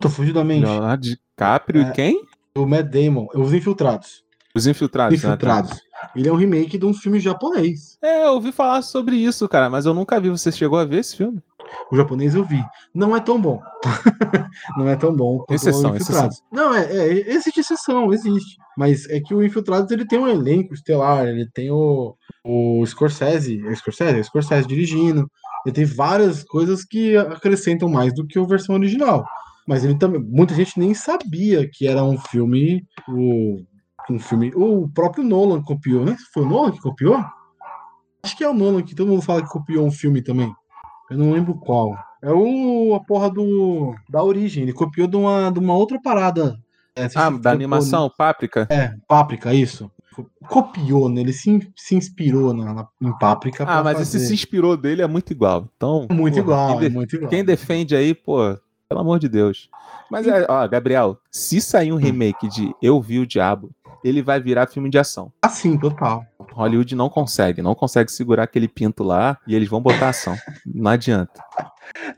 Tô fugindo da mente. Leonardo DiCaprio É. e quem? O Matt Damon, Os Infiltrados. Os Infiltrados. né? Ele é um remake de um filme japonês. É, eu ouvi falar sobre isso, cara, mas eu nunca vi. Você chegou a ver esse filme? O japonês eu vi. Não é tão bom. não é tão bom quanto Exceção, o Infiltrados. Não, é, é, existe exceção, existe. Mas é que o Infiltrados ele tem um elenco estelar, ele tem o, o Scorsese, é Scorsese? É Scorsese dirigindo. Ele tem várias coisas que acrescentam mais do que a versão original. Mas ele também. Muita gente nem sabia que era um filme. O, um filme. O próprio Nolan copiou, né? Foi o Nolan que copiou? Acho que é o Nolan que todo mundo fala que copiou um filme também. Eu não lembro qual. É o a porra do da origem. Ele copiou de uma, de uma outra parada. É, Ah, da animação, Páprica? É, Páprica, isso. Copiou, né? Ele se, se inspirou na, na- em Páprica. Ah, mas fazer. esse se inspirou dele é muito igual. Então, muito igual, é de- muito igual. quem defende aí, pô, pelo amor de Deus. Mas, é, ó, Gabriel, se sair um remake de Eu Vi o Diabo, ele vai virar filme de ação. Assim, total. Hollywood não consegue, não consegue segurar aquele pinto lá e eles vão botar ação. Não adianta.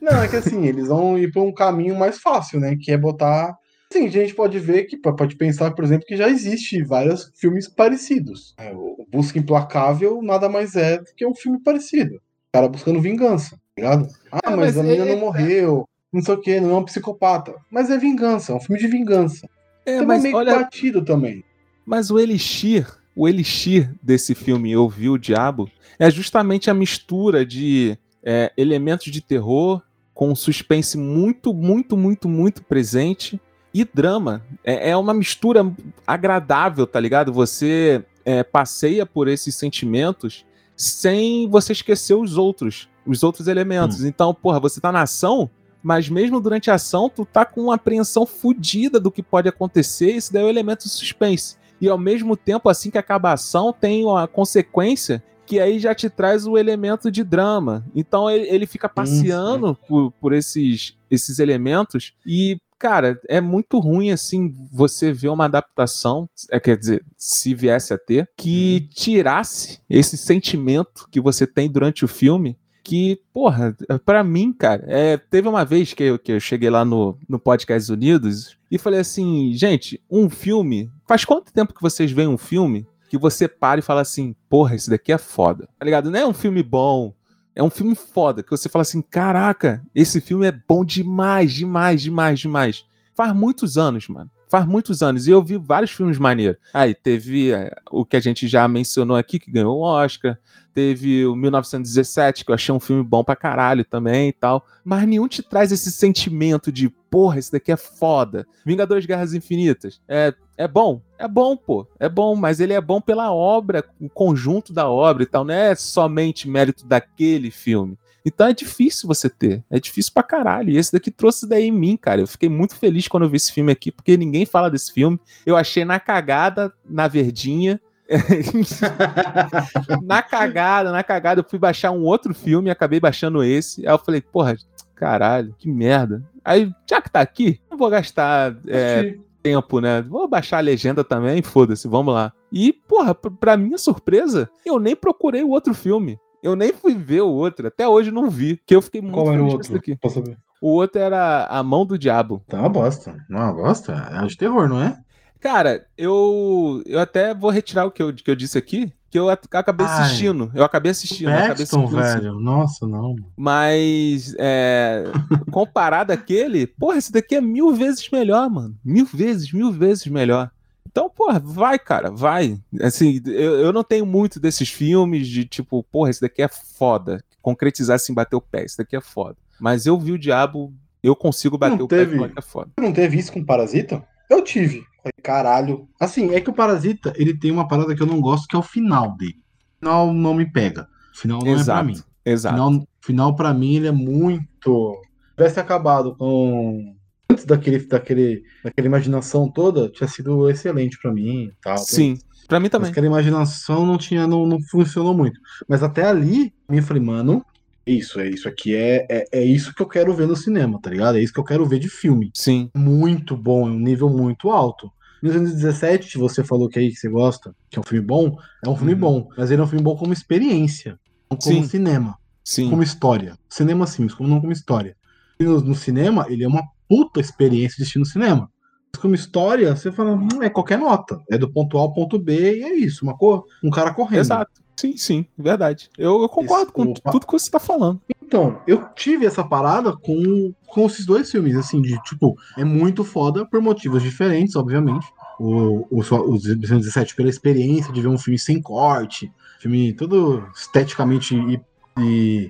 Não, é que assim, eles vão ir para um caminho mais fácil, né? Que é botar. Sim, a gente pode ver que pode pensar, por exemplo, que já existe vários filmes parecidos. É, o Busca Implacável nada mais é do que um filme parecido. O cara buscando vingança, tá ligado? Ah, É, mas, mas a menina é- não morreu, não sei o que, não é um psicopata. Mas é vingança, é um filme de vingança. É, Então é mas meio olha, batido também. Mas o elixir, o elixir desse filme Eu Vi o Diabo é justamente a mistura de é, elementos de terror com um suspense muito, muito, muito, muito presente e drama. É, é uma mistura agradável, tá ligado? Você é, passeia por esses sentimentos sem você esquecer os outros, os outros elementos. Então, porra, você tá na ação, mas mesmo durante a ação, tu tá com uma apreensão fodida do que pode acontecer, isso daí é o elemento de suspense. E ao mesmo tempo, assim que acaba a ação, tem uma consequência que aí já te traz o elemento de drama. Então ele, ele fica passeando por, por esses, esses elementos e, cara, é muito ruim assim você ver uma adaptação, é, quer dizer, se viesse a ter, que tirasse esse sentimento que você tem durante o filme que, porra, pra mim, cara, é, teve uma vez que eu, que eu cheguei lá no, no Podcast Unidos e falei assim, gente, um filme. Faz quanto tempo que vocês veem um filme que você para e fala assim, porra, esse daqui é foda? Tá ligado? Não é um filme bom. É um filme foda, que você fala assim, caraca, esse filme é bom demais, demais, demais, demais. Faz muitos anos, mano. Faz muitos anos. E eu vi vários filmes maneiros. Aí teve é, o que a gente já mencionou aqui, que ganhou o Oscar. Teve o 1917, que eu achei um filme bom pra caralho também e tal. Mas nenhum te traz esse sentimento de, porra, esse daqui é foda. Vingadores Guerras Infinitas. É, é bom? É bom, pô. É bom, mas ele é bom pela obra, o conjunto da obra e tal. Não é somente mérito daquele filme. Então é difícil você ter. É difícil pra caralho. E esse daqui trouxe daí em mim, cara. Eu fiquei muito feliz quando eu vi esse filme aqui, porque ninguém fala desse filme. Eu achei na cagada, na verdinha. na cagada, na cagada, eu fui baixar um outro filme e acabei baixando esse. Aí eu falei, porra, caralho, que merda. Aí, já que tá aqui, não vou gastar é, tempo, né? Vou baixar a legenda também, foda-se, vamos lá. E, porra, pra, minha surpresa, eu nem procurei o outro filme. Eu nem fui ver o outro, até hoje não vi, que eu fiquei muito Qual era o feliz com esse outro? daqui. Posso saber? O outro era A Mão do Diabo. Tá uma bosta. Não é uma bosta? É de terror, não é? Cara, eu eu até vou retirar o que eu, que eu disse aqui, que eu acabei Ai. assistindo. Eu acabei assistindo. eu acabei Paxton, assistindo, assim. velho. Nossa, não. Mas, é, comparado àquele, porra, esse daqui é mil vezes melhor, mano. Mil vezes, mil vezes melhor. Então, porra, vai, cara, vai. Assim, eu, eu não tenho muito desses filmes de tipo, porra, esse daqui é foda. Concretizar assim, bater o pé, esse daqui é foda. Mas eu vi o diabo, eu consigo bater Não o pé teve. falar que é foda. Não teve isso com Parasita? Eu tive. Falei, Caralho. Assim, é que o Parasita, ele tem uma parada que eu não gosto, que é o final dele. O final não me pega. O final não é pra Exato, mim. exato. Final, final pra mim, ele é muito. Se tivesse acabado com. Antes daquele, daquele, daquela imaginação toda, tinha sido excelente pra mim. Tal. Sim, pra mim Mas também. aquela imaginação não tinha, não, não funcionou muito. Mas até ali, eu falei, mano, isso, é isso aqui é, é, é isso que eu quero ver no cinema, tá ligado? É isso que eu quero ver de filme. Sim, Muito bom, é um nível muito alto. 1917, você falou que aí que você gosta, que é um filme bom, é um filme Uhum. bom, mas ele é um filme bom como experiência, não como Sim. cinema, sim. como história. Cinema sim, mas como não como história. No, no cinema, ele é uma puta experiência de assistir no cinema. Mas como história, você fala, hum, é qualquer nota. É do ponto A ao ponto B e é isso, uma cor, um cara correndo. Exato. Sim, sim, verdade. Eu, eu concordo Esse- com tudo que você tá falando. Então, eu tive essa parada com, com esses dois filmes, assim, de tipo, é muito foda por motivos diferentes, obviamente. O, o, o 17 pela experiência de ver um filme sem corte, filme todo esteticamente e, e,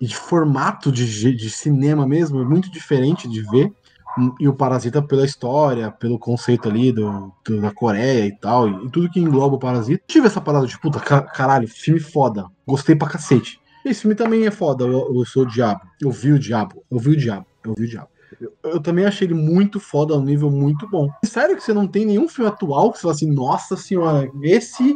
e de formato de, de cinema mesmo, é muito diferente de ver. E o Parasita pela história, pelo conceito ali do, do- da Coreia e tal, e, tudo que engloba o Parasita. Tive essa parada de puta, ca- caralho, filme foda. Gostei pra cacete. Esse filme também é foda, eu, eu sou o diabo. Eu vi o diabo, eu vi o diabo, eu vi o diabo. Eu, eu também achei ele muito foda, um nível muito bom. Sério que você não tem nenhum filme atual que você fala assim, nossa senhora, esse.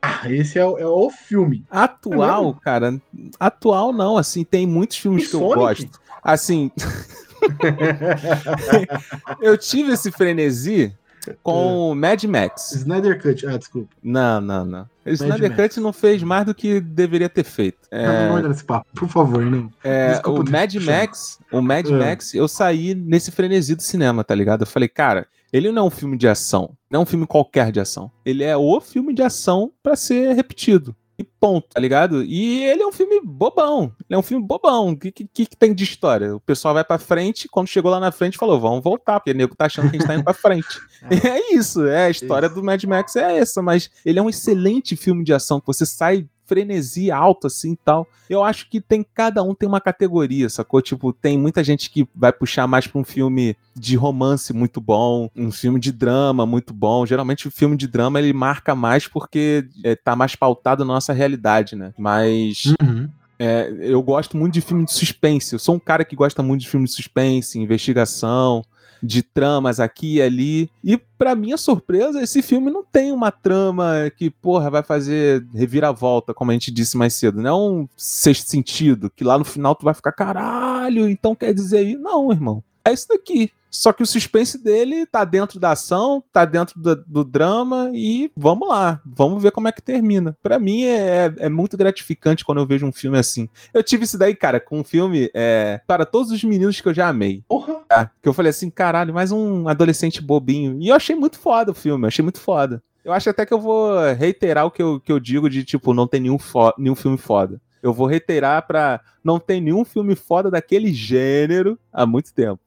Ah, esse é, o- é o filme. Atual, É cara, atual não, assim, tem muitos filmes E que eu Sonic? gosto. Assim, eu tive esse frenesi com o Mad Max. Snyder Cut, ah, desculpa. Não, não, não. O Snyder. Cut não fez mais do que deveria ter feito. Não, não É, vou entrar nesse papo, por favor, não. é, desculpa o Mad. Max, o Mad É. Max, eu saí nesse frenesi do cinema, tá ligado? Eu falei, cara, ele não é um filme de ação, não é um filme qualquer de ação. Ele é o filme de ação pra ser repetido. E ponto, tá ligado? E ele é um filme bobão. Ele é um filme bobão. O que, que, que tem de história? O pessoal vai pra frente, quando chegou lá na frente, falou: vamos voltar, porque o nego tá achando que a gente tá indo pra frente. E é isso, é a história Isso. do Mad Max é essa, mas ele é um excelente filme de ação, que você sai frenesi alto assim e tal. Eu acho que tem cada um tem uma categoria, sacou? Tipo, tem muita gente que vai puxar mais pra um filme de romance muito bom, um filme de drama muito bom. Geralmente o filme de drama ele marca mais porque é, tá mais pautado na nossa realidade, né? Mas Uhum. é, eu gosto muito de filme de suspense. Eu sou um cara que gosta muito de filme de suspense, investigação, de tramas aqui e ali. E pra minha surpresa, esse filme não tem uma trama que, porra, vai fazer reviravolta, como a gente disse mais cedo. Não é um sexto sentido, que lá no final tu vai ficar, caralho, então quer dizer isso. Não, irmão. É isso daqui. Só que o suspense dele tá dentro da ação, tá dentro do, do drama e vamos lá, vamos ver como é que termina. Pra mim é, é muito gratificante quando eu vejo um filme assim. Eu tive isso daí, cara, com um filme é, para todos os meninos que eu já amei. Tá? Que eu falei assim, caralho, mais um adolescente bobinho. E eu achei muito foda o filme, eu achei muito foda. Eu acho até que eu vou reiterar o que eu, que eu digo de, tipo, não tem nenhum, nenhum filme foda. Eu vou reiterar pra não ter nenhum filme foda daquele gênero há muito tempo.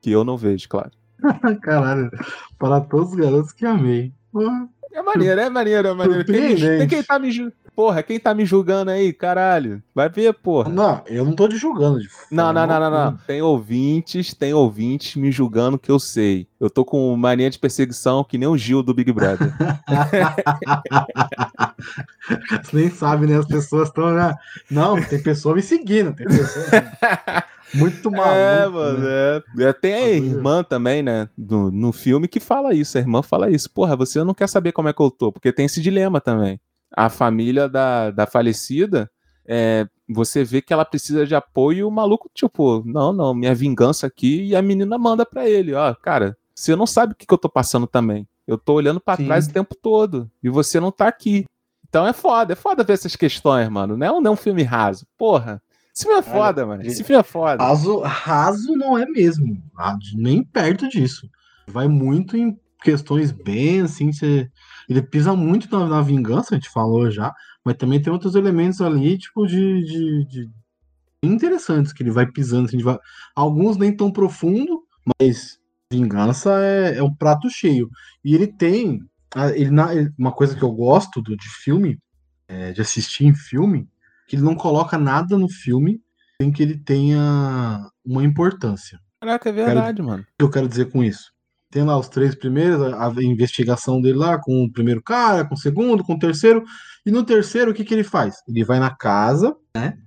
Que eu não vejo, claro. Caralho, para todos os garotos que amei. Porra. É maneiro, é maneiro, é maneiro. Surpreendente. tem quem tá me Porra, quem tá me julgando aí, caralho? Vai ver, porra. Não, eu não tô te julgando. De Não, não, não, não, não. forma Tem ouvintes, tem ouvintes me julgando que eu sei. Eu tô com mania de perseguição que nem o Gil do Big Brother. Você nem sabe, né? As pessoas estão. Né? Não, tem pessoa me seguindo. Tem pessoa... Muito maluco. É, mano, né? é. Tem a irmã também, né? No, no filme que fala isso. A irmã fala isso. Porra, você não quer saber como é que eu tô, porque tem esse dilema também. A família da, da falecida, é, você vê que ela precisa de apoio e o maluco, tipo, não, não, minha vingança aqui, e a menina manda pra ele, ó, cara, você não sabe o que, que eu tô passando também. Eu tô olhando pra Sim. trás o tempo todo, e você não tá aqui. Então é foda, é foda ver essas questões, mano. Não é um, não é um filme raso. Porra, esse filme é foda, mano. Esse filme é foda. Raso, raso não é mesmo. Nem perto disso. Vai muito em questões bem assim. Ele pisa muito na, na vingança, a gente falou já, mas também tem outros elementos ali, tipo, de. de, de- interessantes que ele vai pisando. Assim, de va- Alguns nem tão profundo, mas vingança é, é um prato cheio. E ele tem. ele- uma coisa que eu gosto do, de filme, é, de assistir em filme, que ele não coloca nada no filme sem que ele tenha uma importância. Caraca, é verdade, mano. O que eu quero dizer com isso? Tem lá os três primeiros, a, a investigação dele lá com o primeiro cara, com o segundo, com o terceiro. E no terceiro, o que, que ele faz? Ele vai na casa, né?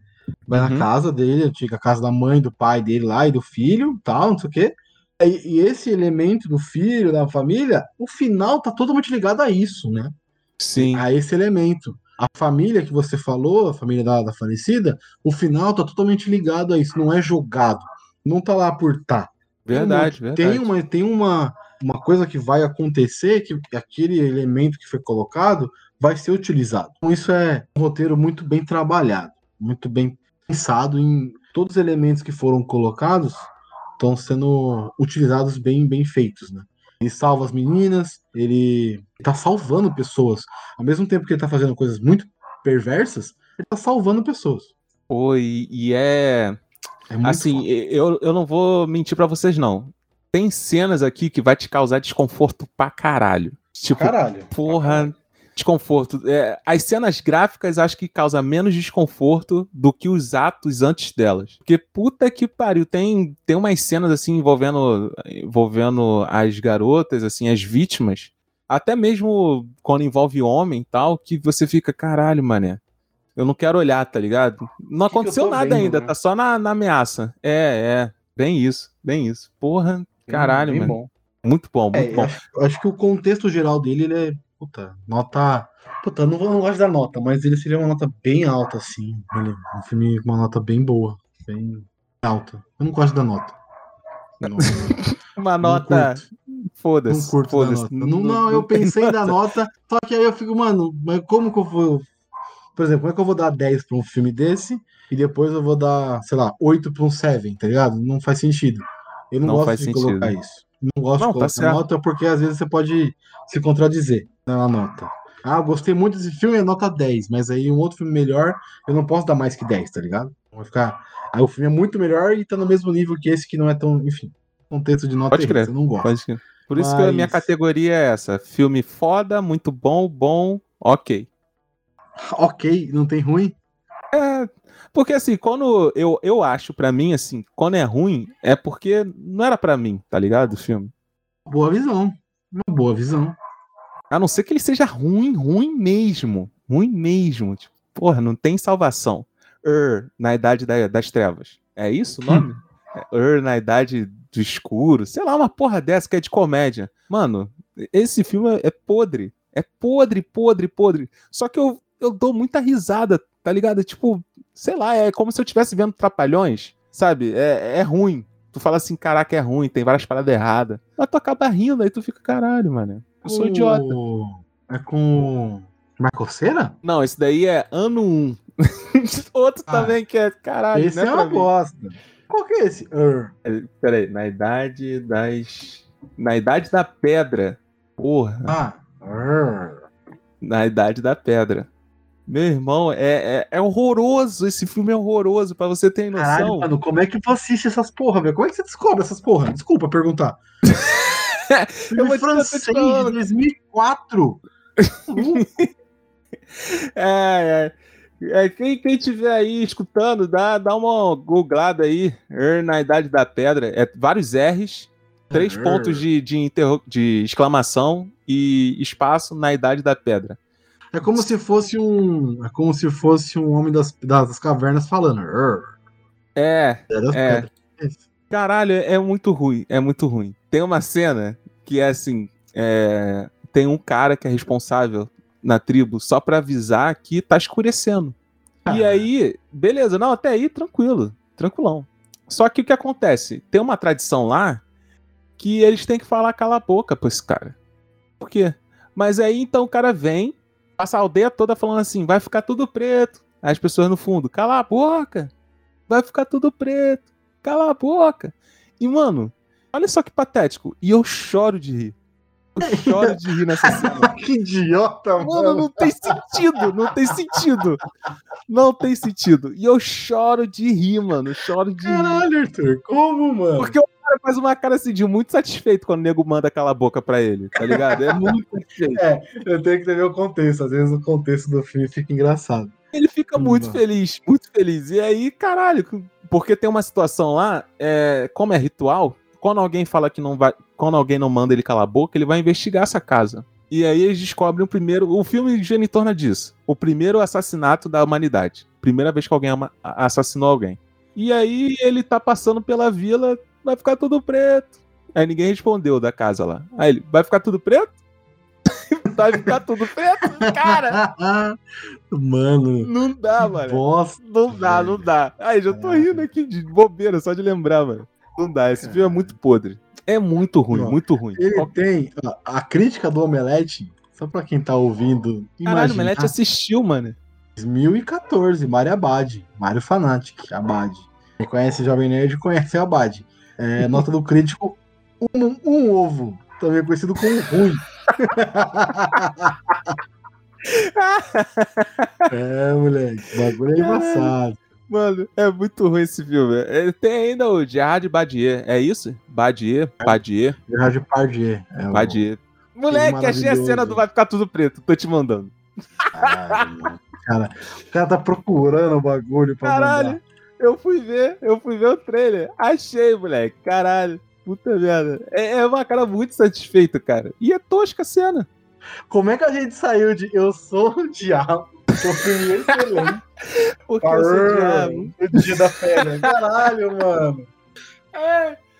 Vai Uhum. na casa dele, antiga casa da mãe, do pai dele lá e do filho, tal, não sei o quê. E, e esse elemento do filho, da família, o final tá totalmente ligado a isso, né? Sim. a esse elemento. A família que você falou, a família da, da falecida, o final tá totalmente ligado a isso, não é jogado. Não tá lá por tá. Verdade, Tem uma- verdade. Tem uma, tem uma, uma coisa que vai acontecer que aquele elemento que foi colocado vai ser utilizado. Então, isso é um roteiro muito bem trabalhado, muito bem pensado em todos os elementos que foram colocados estão sendo utilizados bem, bem feitos, né? Ele salva as meninas, ele tá salvando pessoas. Ao mesmo tempo que ele tá fazendo coisas muito perversas, ele tá salvando pessoas. Pô, e, é. É muito Assim, foda. eu, eu não vou mentir pra vocês, não. Tem cenas aqui que vai te causar desconforto pra caralho. Tipo, caralho. porra, desconforto. É, as cenas gráficas acho que causam menos desconforto do que os atos antes delas. Porque puta que pariu, tem, tem umas cenas assim envolvendo, envolvendo as garotas, assim, as vítimas. Até mesmo quando envolve homem e tal, que você fica, caralho, mané. Eu não quero olhar, tá ligado? Não Que que eu aconteceu tô nada vendo, ainda, né? tá só na, na ameaça. É, é. Bem isso, bem isso. Porra, caralho, Bem mano. bom. Muito bom, muito É, bom. acho, acho que o contexto geral dele, ele é. Puta, nota. Puta, não, não gosto da nota, mas ele seria uma nota bem alta, assim. Ele, um filme com uma nota bem boa. Bem alta. Eu não gosto da nota. Não, Uma nota. curto, não Foda-se. curto da Foda-se. nota. Não, não, eu pensei da nota, só que aí eu fico, mano, mas como que eu vou. Por exemplo, como é que eu vou dar 10 pra um filme desse e depois eu vou dar, sei lá, 8 pra um 7, tá ligado? Não faz sentido. Eu não, Não gosto de sentido. colocar isso. Não gosto Não, de tá colocar certo. nota porque às vezes você pode se contradizer na nota. Ah, eu gostei muito desse filme, é nota 10, mas aí um outro filme melhor, eu não posso dar mais que 10, tá ligado? Vai ficar. Aí o filme é muito melhor e tá no mesmo nível que esse que não é tão. Enfim, contexto de nota Pode crer, eu não gosto. Pode ser. Por isso que a minha Mas- categoria é essa: filme foda, muito bom, bom, ok. Ok, não tem ruim? É, porque assim, quando eu, eu acho pra mim, assim, quando é ruim, é porque não era pra mim, tá ligado? O filme. Boa visão. Uma boa visão. A não ser que ele seja ruim, ruim mesmo. Ruim mesmo. Tipo, porra, não tem salvação. Ur, na Idade da- das Trevas. É isso o nome? É, Ur, na Idade do Escuro. Sei lá, uma porra dessa que é de comédia. Mano, esse filme é podre. É podre, podre, podre. Só que eu, eu dou muita risada, tá ligado? Tipo, sei lá, é como se eu estivesse vendo Trapalhões, sabe? É, é ruim. Tu fala assim, caraca, é ruim, tem várias paradas erradas. Mas tu acaba rindo, aí tu fica, caralho, mano. Eu sou Com- idiota. É com. Cera? Não, esse daí é ano 1. Outro Ah, também que é, caralho, esse não é pra uma bosta. Qual que é esse? É, Peraí, na idade das. Na idade da pedra. Porra, Ah. Ur. na idade da pedra. Meu irmão, é, é, é horroroso. Esse filme é horroroso, pra você ter noção. Caralho, mano, como é que tu assiste essas porra, velho? Como é que você descobre essas porra? Desculpa perguntar. Eu vou francês de falando. 2004. Maluco. É, é. É, quem, quem tiver aí escutando, dá, dá uma googlada aí. Er, na Idade da Pedra. É vários R's, três Er. pontos de, de, interro- de exclamação e espaço na Idade da Pedra. É como se fosse um. É como se fosse um homem das, das cavernas falando. É, É. caralho, é muito ruim, é muito ruim. Tem uma cena que é assim, é, tem um cara que é responsável na tribo só pra avisar que tá escurecendo. E Ah. aí, beleza, não, até aí tranquilo, tranquilão. Só que o que acontece? Tem uma tradição lá que eles têm que falar cala a boca pra esse cara. Por quê? Mas aí então o cara vem, passa a aldeia toda falando assim: vai ficar tudo preto. Aí As pessoas no fundo, cala a boca, vai ficar tudo preto, cala a boca. E mano, olha só que patético. E eu choro de rir. Eu choro de rir nessa cena. que idiota, mano. Mano, não tem sentido, não tem sentido. Não tem sentido. E eu choro de rir, mano. Choro de rir. Caralho, Arthur, como, mano? Porque o cara faz uma cara assim de muito satisfeito quando o nego manda aquela boca pra ele, tá ligado? É muito satisfeito. Eu tenho que entender o contexto. Às vezes o contexto do filme fica engraçado. Ele fica muito Mano. feliz, muito feliz. E aí, caralho, porque tem uma situação lá, é, como é ritual, quando alguém fala que não vai. Quando alguém não manda ele calar a boca, ele vai investigar essa casa. E aí eles descobrem o primeiro. O filme gira em torno disso. O primeiro assassinato da humanidade. Primeira vez que alguém assassinou alguém. E aí ele tá passando pela vila, vai ficar tudo preto. Aí ninguém respondeu da casa lá. Aí ele, vai ficar tudo preto? vai ficar tudo preto? Cara, mano, não dá, mano. bosta. Não dá, não dá. Aí, já tô rindo aqui de bobeira, só de lembrar, mano. Não dá, esse filme é muito podre. É muito ruim, Não. muito ruim. Ele tem ó, a crítica do Omelete, só pra quem tá ouvindo. Caralho, o imagina, Melete assistiu, mano. 2014, Mário Abad, Mário Fanatic, Abad. Quem conhece Jovem Nerd conhece Abad. É, nota do crítico, um, um ovo, também conhecido como ruim. é, moleque, o bagulho é embaçado. Mano, é muito ruim esse filme. É, Tem ainda o Gerard Badier, é isso? Badier, Badier, Gerard Depardieu. É, o- Badier. Moleque, achei a cena do Vai Ficar Tudo Preto, tô te mandando. Mano. cara, o cara tá procurando o bagulho pra Caralho, mandar. Eu fui ver, eu fui ver o trailer. Achei, moleque, caralho. Puta merda. É, é uma cara muito satisfeita, cara. E é tosca a cena. Como é que a gente saiu de Eu Sou o Diabo? Que é um filme excelente. Porque eu sou diabo. O Dia da Fera. Caralho, mano.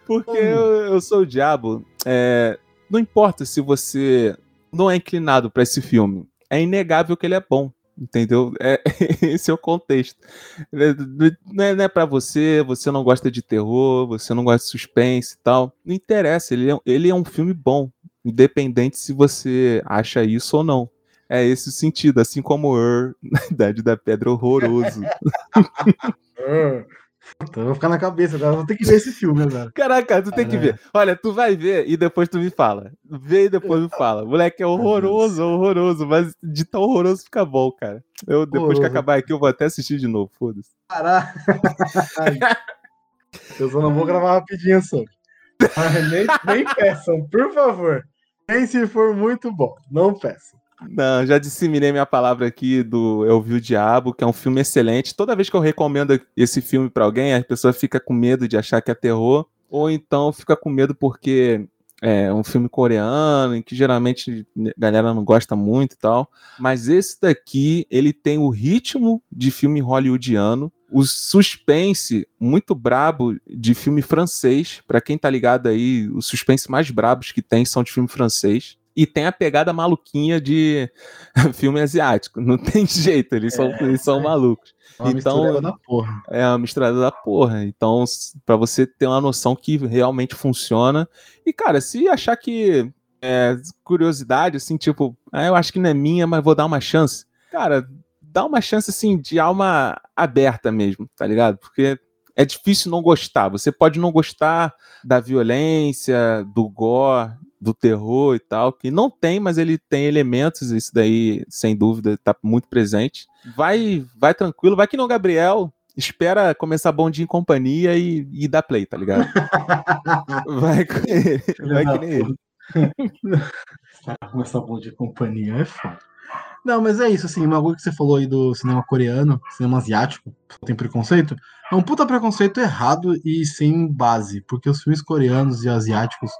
Porque Hum. eu, eu sou o diabo. É, não importa se você não é inclinado pra esse filme. É inegável que ele é bom. Entendeu? É, esse é o contexto. Não é, é pra você, você não gosta de terror, você não gosta de suspense e tal. Não interessa, ele é, ele é um filme bom. Independente se você acha isso ou não. É esse o sentido, assim como Ur, na Idade da Pedra horroroso. Puta, eu vou ficar na cabeça agora. Vou ter que ver esse filme agora. Caraca, tu tem que ver. Olha, tu vai ver e depois tu me fala. Vê e depois me fala. Moleque, é horroroso, horroroso, mas de tão horroroso fica bom, cara. Eu, depois que acabar aqui, eu vou até assistir de novo, foda-se. Caralho. Eu só não vou gravar rapidinho sobre. Ah, nem, nem peçam, por favor. Nem se for muito bom. Não peçam. Não, já disseminei minha palavra aqui do Eu Vi o Diabo, que é um filme excelente. Toda vez que eu recomendo esse filme pra alguém, a pessoa fica com medo de achar que é terror, ou então fica com medo porque é um filme coreano, em que geralmente a galera não gosta muito e tal. Mas esse daqui, ele tem o ritmo de filme hollywoodiano, o suspense muito brabo de filme francês. Pra quem tá ligado aí, os suspense mais brabos que tem são de filme francês. E tem a pegada maluquinha de filme asiático. Não tem jeito, eles, são, eles são malucos. É uma Então- mistureba da porra. É uma misturada da porra. Então, pra você ter uma noção que realmente funciona. E, cara, se achar que é curiosidade, assim, tipo, ah, eu acho que não é minha, mas vou dar uma chance. Cara, dá uma chance, assim, de alma aberta mesmo, tá ligado? Porque é difícil não gostar. Você pode não gostar da violência, do gore, do terror e tal, que não tem, mas ele tem elementos, isso daí, sem dúvida, tá muito presente. Vai, vai tranquilo, vai que não, Gabriel. Espera começar Bom Dia em Companhia e, e dá play, tá ligado? Vai com ele, vai que nem ele. Cara, começar bom de companhia é foda. Não, mas é isso, assim, uma coisa que você falou aí do cinema coreano, cinema asiático, tem preconceito, é um puta preconceito errado e sem base, porque os filmes coreanos e asiáticos,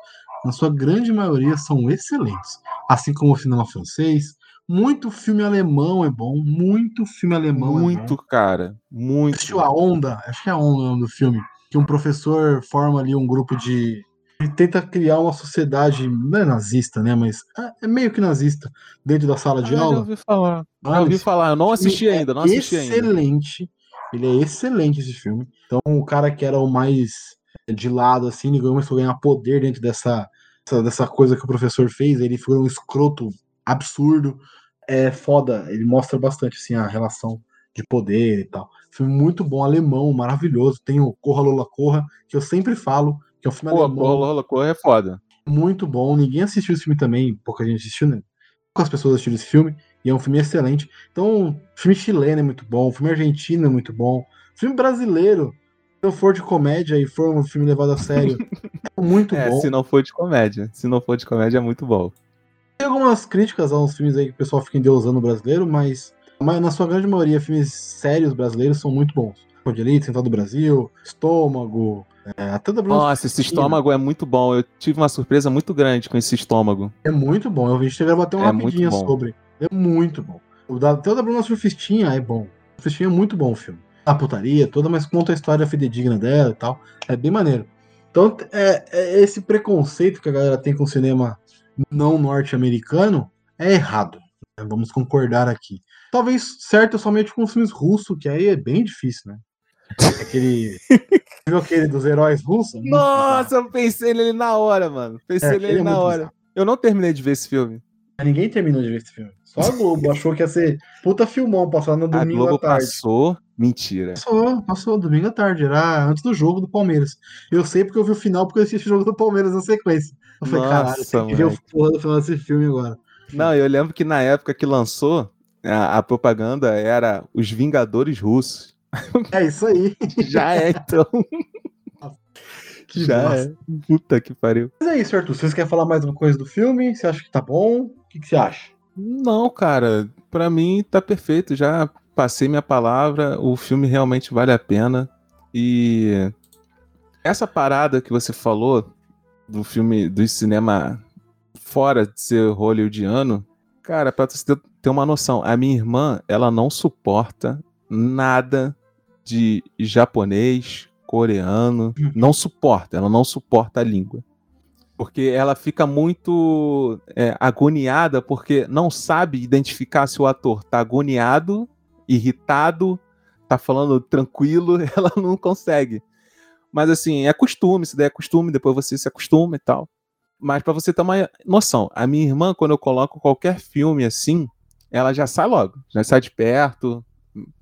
na sua grande maioria, são excelentes. Assim como o cinema francês, Muito filme alemão é bom. Muito filme alemão muito, é bom. cara. Muito. Assistiu a Onda? Acho que é a Onda o nome do filme. Que um professor forma ali um grupo de. Ele tenta criar uma sociedade, não é nazista, né? Mas é- é meio que nazista dentro da sala de Ah, aula. ouvi falar. Mano, já ouvi falar. Eu não assisti é ainda, não assisti ainda. Excelente. Ele é excelente esse filme. Então, o cara que era o mais de lado, assim, ele começou a ganhar poder dentro dessa, dessa, coisa que o professor fez. Ele foi um escroto absurdo. É foda. Ele mostra bastante, assim, a relação de poder e tal. Filme muito bom, alemão, maravilhoso. Tem o Corra Lola Corra, que eu sempre falo, que é um filme Pô, alemão Corra Lola Corra é foda. muito bom. Ninguém assistiu esse filme também, pouca gente assistiu, né? Poucas pessoas assistiram esse filme, e é um filme excelente. Então, filme chileno é muito bom, filme argentino é muito bom, filme brasileiro, se eu for de comédia e for um filme levado a sério, é muito É, bom. se não for de comédia. Se não for de comédia, é muito bom. Tem algumas críticas a uns filmes aí que o pessoal fica endeusando o brasileiro, mas, mas na sua grande maioria, filmes sérios brasileiros são muito bons. O Direito, Central do Brasil, Estômago, é, até da Bruna Nossa, esse estômago é muito bom. Eu tive uma surpresa muito grande com esse estômago. É muito bom. Eu vi gente gravou até um É bom. sobre. É muito bom. O da, até o da Bruna Surfistinha é bom. Surfistinha é muito bom o filme. A putaria toda, mas conta a história fidedigna dela e tal. É bem maneiro. Então, é, é esse preconceito que a galera tem com o cinema não norte-americano é errado. né? Vamos concordar aqui. Talvez certo somente com os filmes russos, que aí é bem difícil, né? Aquele. Viu aquele dos heróis russos? Nossa, eu pensei nele na hora, mano. Pensei É, nele é na hora. Eu não terminei de ver esse filme. Ninguém terminou de ver esse filme. Só a Globo achou que ia ser puta filmão passar no A domingo Globo à tarde. passou. Mentira. Passou, passou domingo à tarde, era antes do jogo do Palmeiras. Eu sei porque eu vi o final, porque eu assisti o jogo do Palmeiras na sequência. Eu falei, Nossa, caralho, tem que ver o porra do final desse filme agora. Não, eu lembro que na época que lançou, a, a propaganda era os Vingadores Russos. É isso aí. Já é, então. Que Já massa. é. Puta que pariu. Mas é isso, Arthur. Vocês querem falar mais uma coisa do filme? Você acha que tá bom? O que, que você acha? Não, cara, pra mim tá perfeito. Já passei minha palavra. O filme realmente vale a pena. E essa parada que você falou do filme do cinema fora de ser hollywoodiano, cara, pra você ter- uma noção, a minha irmã, ela não suporta nada de japonês, coreano, não suporta, ela não suporta a língua. Porque ela fica muito é, agoniada porque não sabe identificar se o ator tá agoniado, irritado, tá falando tranquilo, ela não consegue. Mas assim, é costume, isso daí é costume, depois você se acostuma e tal. Mas pra você ter uma noção, a minha irmã, quando eu coloco qualquer filme assim, ela já sai logo, já sai de perto,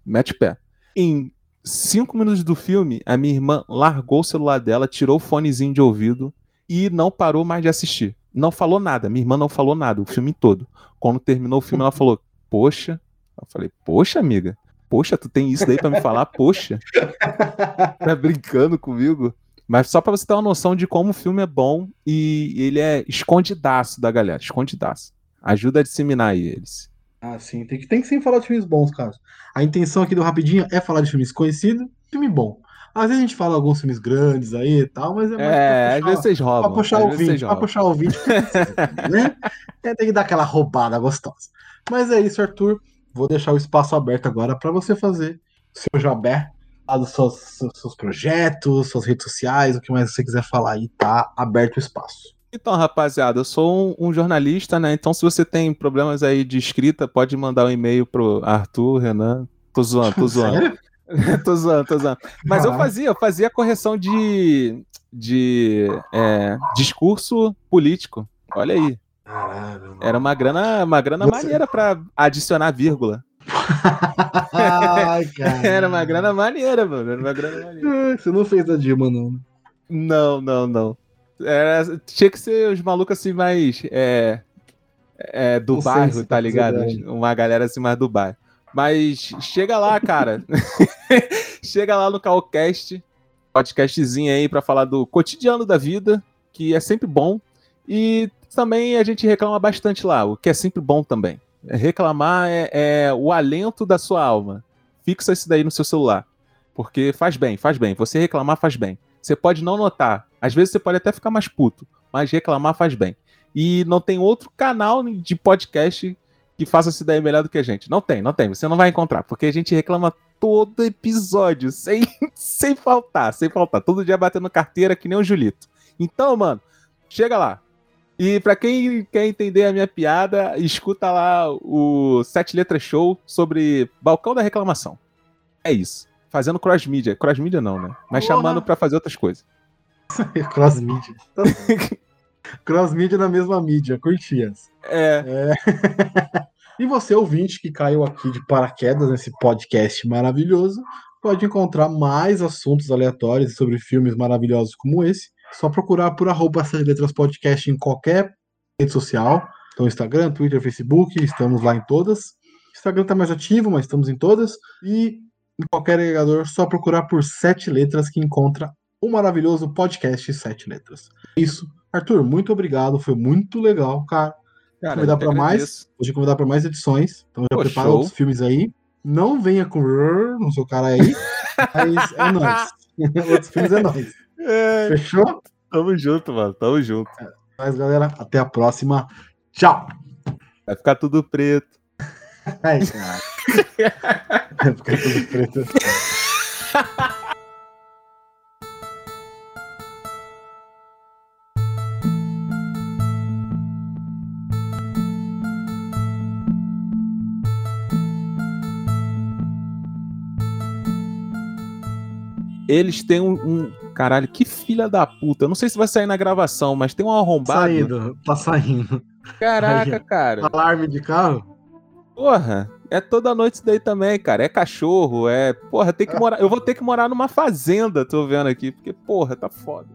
mete pé. Em cinco minutos do filme, a minha irmã largou o celular dela, tirou o fonezinho de ouvido e não parou mais de assistir. Não falou nada, minha irmã não falou nada, o filme todo. Quando terminou o filme, ela falou: Poxa. Eu falei: Poxa, amiga. Poxa, tu tem isso daí pra me falar? Poxa. Tá brincando comigo? Mas só pra você ter uma noção de como o filme é bom e ele é escondidaço da galera, escondidaço. Ajuda a disseminar aí eles. Ah, sim. Tem que, tem que sempre falar de filmes bons, cara. A intenção aqui do Rapidinho é falar de filmes conhecidos, filme bom. Às vezes a gente fala alguns filmes grandes aí e tal, mas é mais É, às pra vezes vocês Pra roubam. puxar às o vídeo, pra puxar o vídeo, né? É, tem que dar aquela roubada gostosa. Mas é isso, Arthur. Vou deixar o espaço aberto agora para você fazer o seu jabé, dos seus, seus, projetos, suas redes sociais, o que mais você quiser falar aí, tá aberto o espaço. Então, rapaziada, eu sou um, um jornalista, né? Então, se você tem problemas aí de escrita, pode mandar um e-mail pro Arthur, Renan. Tô zoando, tô zoando. Sério? tô zoando, tô zoando. Mas eu fazia, eu fazia correção de, de é, discurso político. Olha aí. Caralho. Era uma grana, uma grana Você- maneira pra adicionar vírgula. Ai. Era uma grana maneira, mano. Era uma grana maneira. Você não fez a Dilma, não. né? Não, não, não. Era, tinha que ser os malucos assim mais. É, é, do Não bairro, se tá ligado? Uma galera assim mais do bairro. Mas chega lá, cara. chega lá no Calcast, podcastzinho aí pra falar do cotidiano da vida, que é sempre bom. E também a gente reclama bastante lá, o que é sempre bom também. Reclamar é, é o alento da sua alma. Fixa isso daí no seu celular. Porque faz bem, faz bem. Você reclamar faz bem. Você pode não notar. Às vezes você pode até ficar mais puto, mas reclamar faz bem. E não tem outro canal de podcast que faça essa ideia melhor do que a gente. Não tem, não tem. Você não vai encontrar, porque a gente reclama todo episódio, sem, sem faltar, sem faltar. Todo dia batendo carteira que nem o Julito. Então, mano, chega lá. E pra quem quer entender a minha piada, escuta lá o Sete Letras Show sobre Balcão da Reclamação. É isso. Fazendo cross-mídia. Cross-mídia não, né? Mas Porra. chamando pra fazer outras coisas. Cross-mídia. Cross-mídia na mesma mídia, curtias. É. E você, ouvinte, que caiu aqui de paraquedas nesse podcast maravilhoso, pode encontrar mais assuntos aleatórios sobre filmes maravilhosos como esse. Só procurar por arroba Letras Podcast em qualquer rede social. Então, Instagram, Twitter, Facebook, estamos lá em todas. Instagram tá mais ativo, mas estamos em todas. E em qualquer agregador, só procurar por Sete Letras que encontra o maravilhoso podcast Sete Letras. É Isso. Arthur, muito obrigado. Foi muito legal, cara. Cara, Convidar pra mais? Hoje convidar para mais edições. Então já Pô, prepara show. outros filmes aí. Não venha com no seu cara aí. mas é nóis. outros filmes é nóis. É, Fechou? tamo junto, mano. Tamo junto. Mas, galera, até a próxima. Tchau. Vai ficar tudo preto. Ai, cara. Vai ficar tudo preto. Eles têm um, um- Caralho, que filha da puta. Não sei se vai sair na gravação, mas tem um arrombado. Saindo, tá saindo. Caraca, Aí. cara. Alarme de carro? Porra, é toda noite isso daí também, cara. É cachorro, é. Porra, tem que morar. Eu vou ter que morar numa fazenda, tô vendo aqui, porque, porra, tá foda.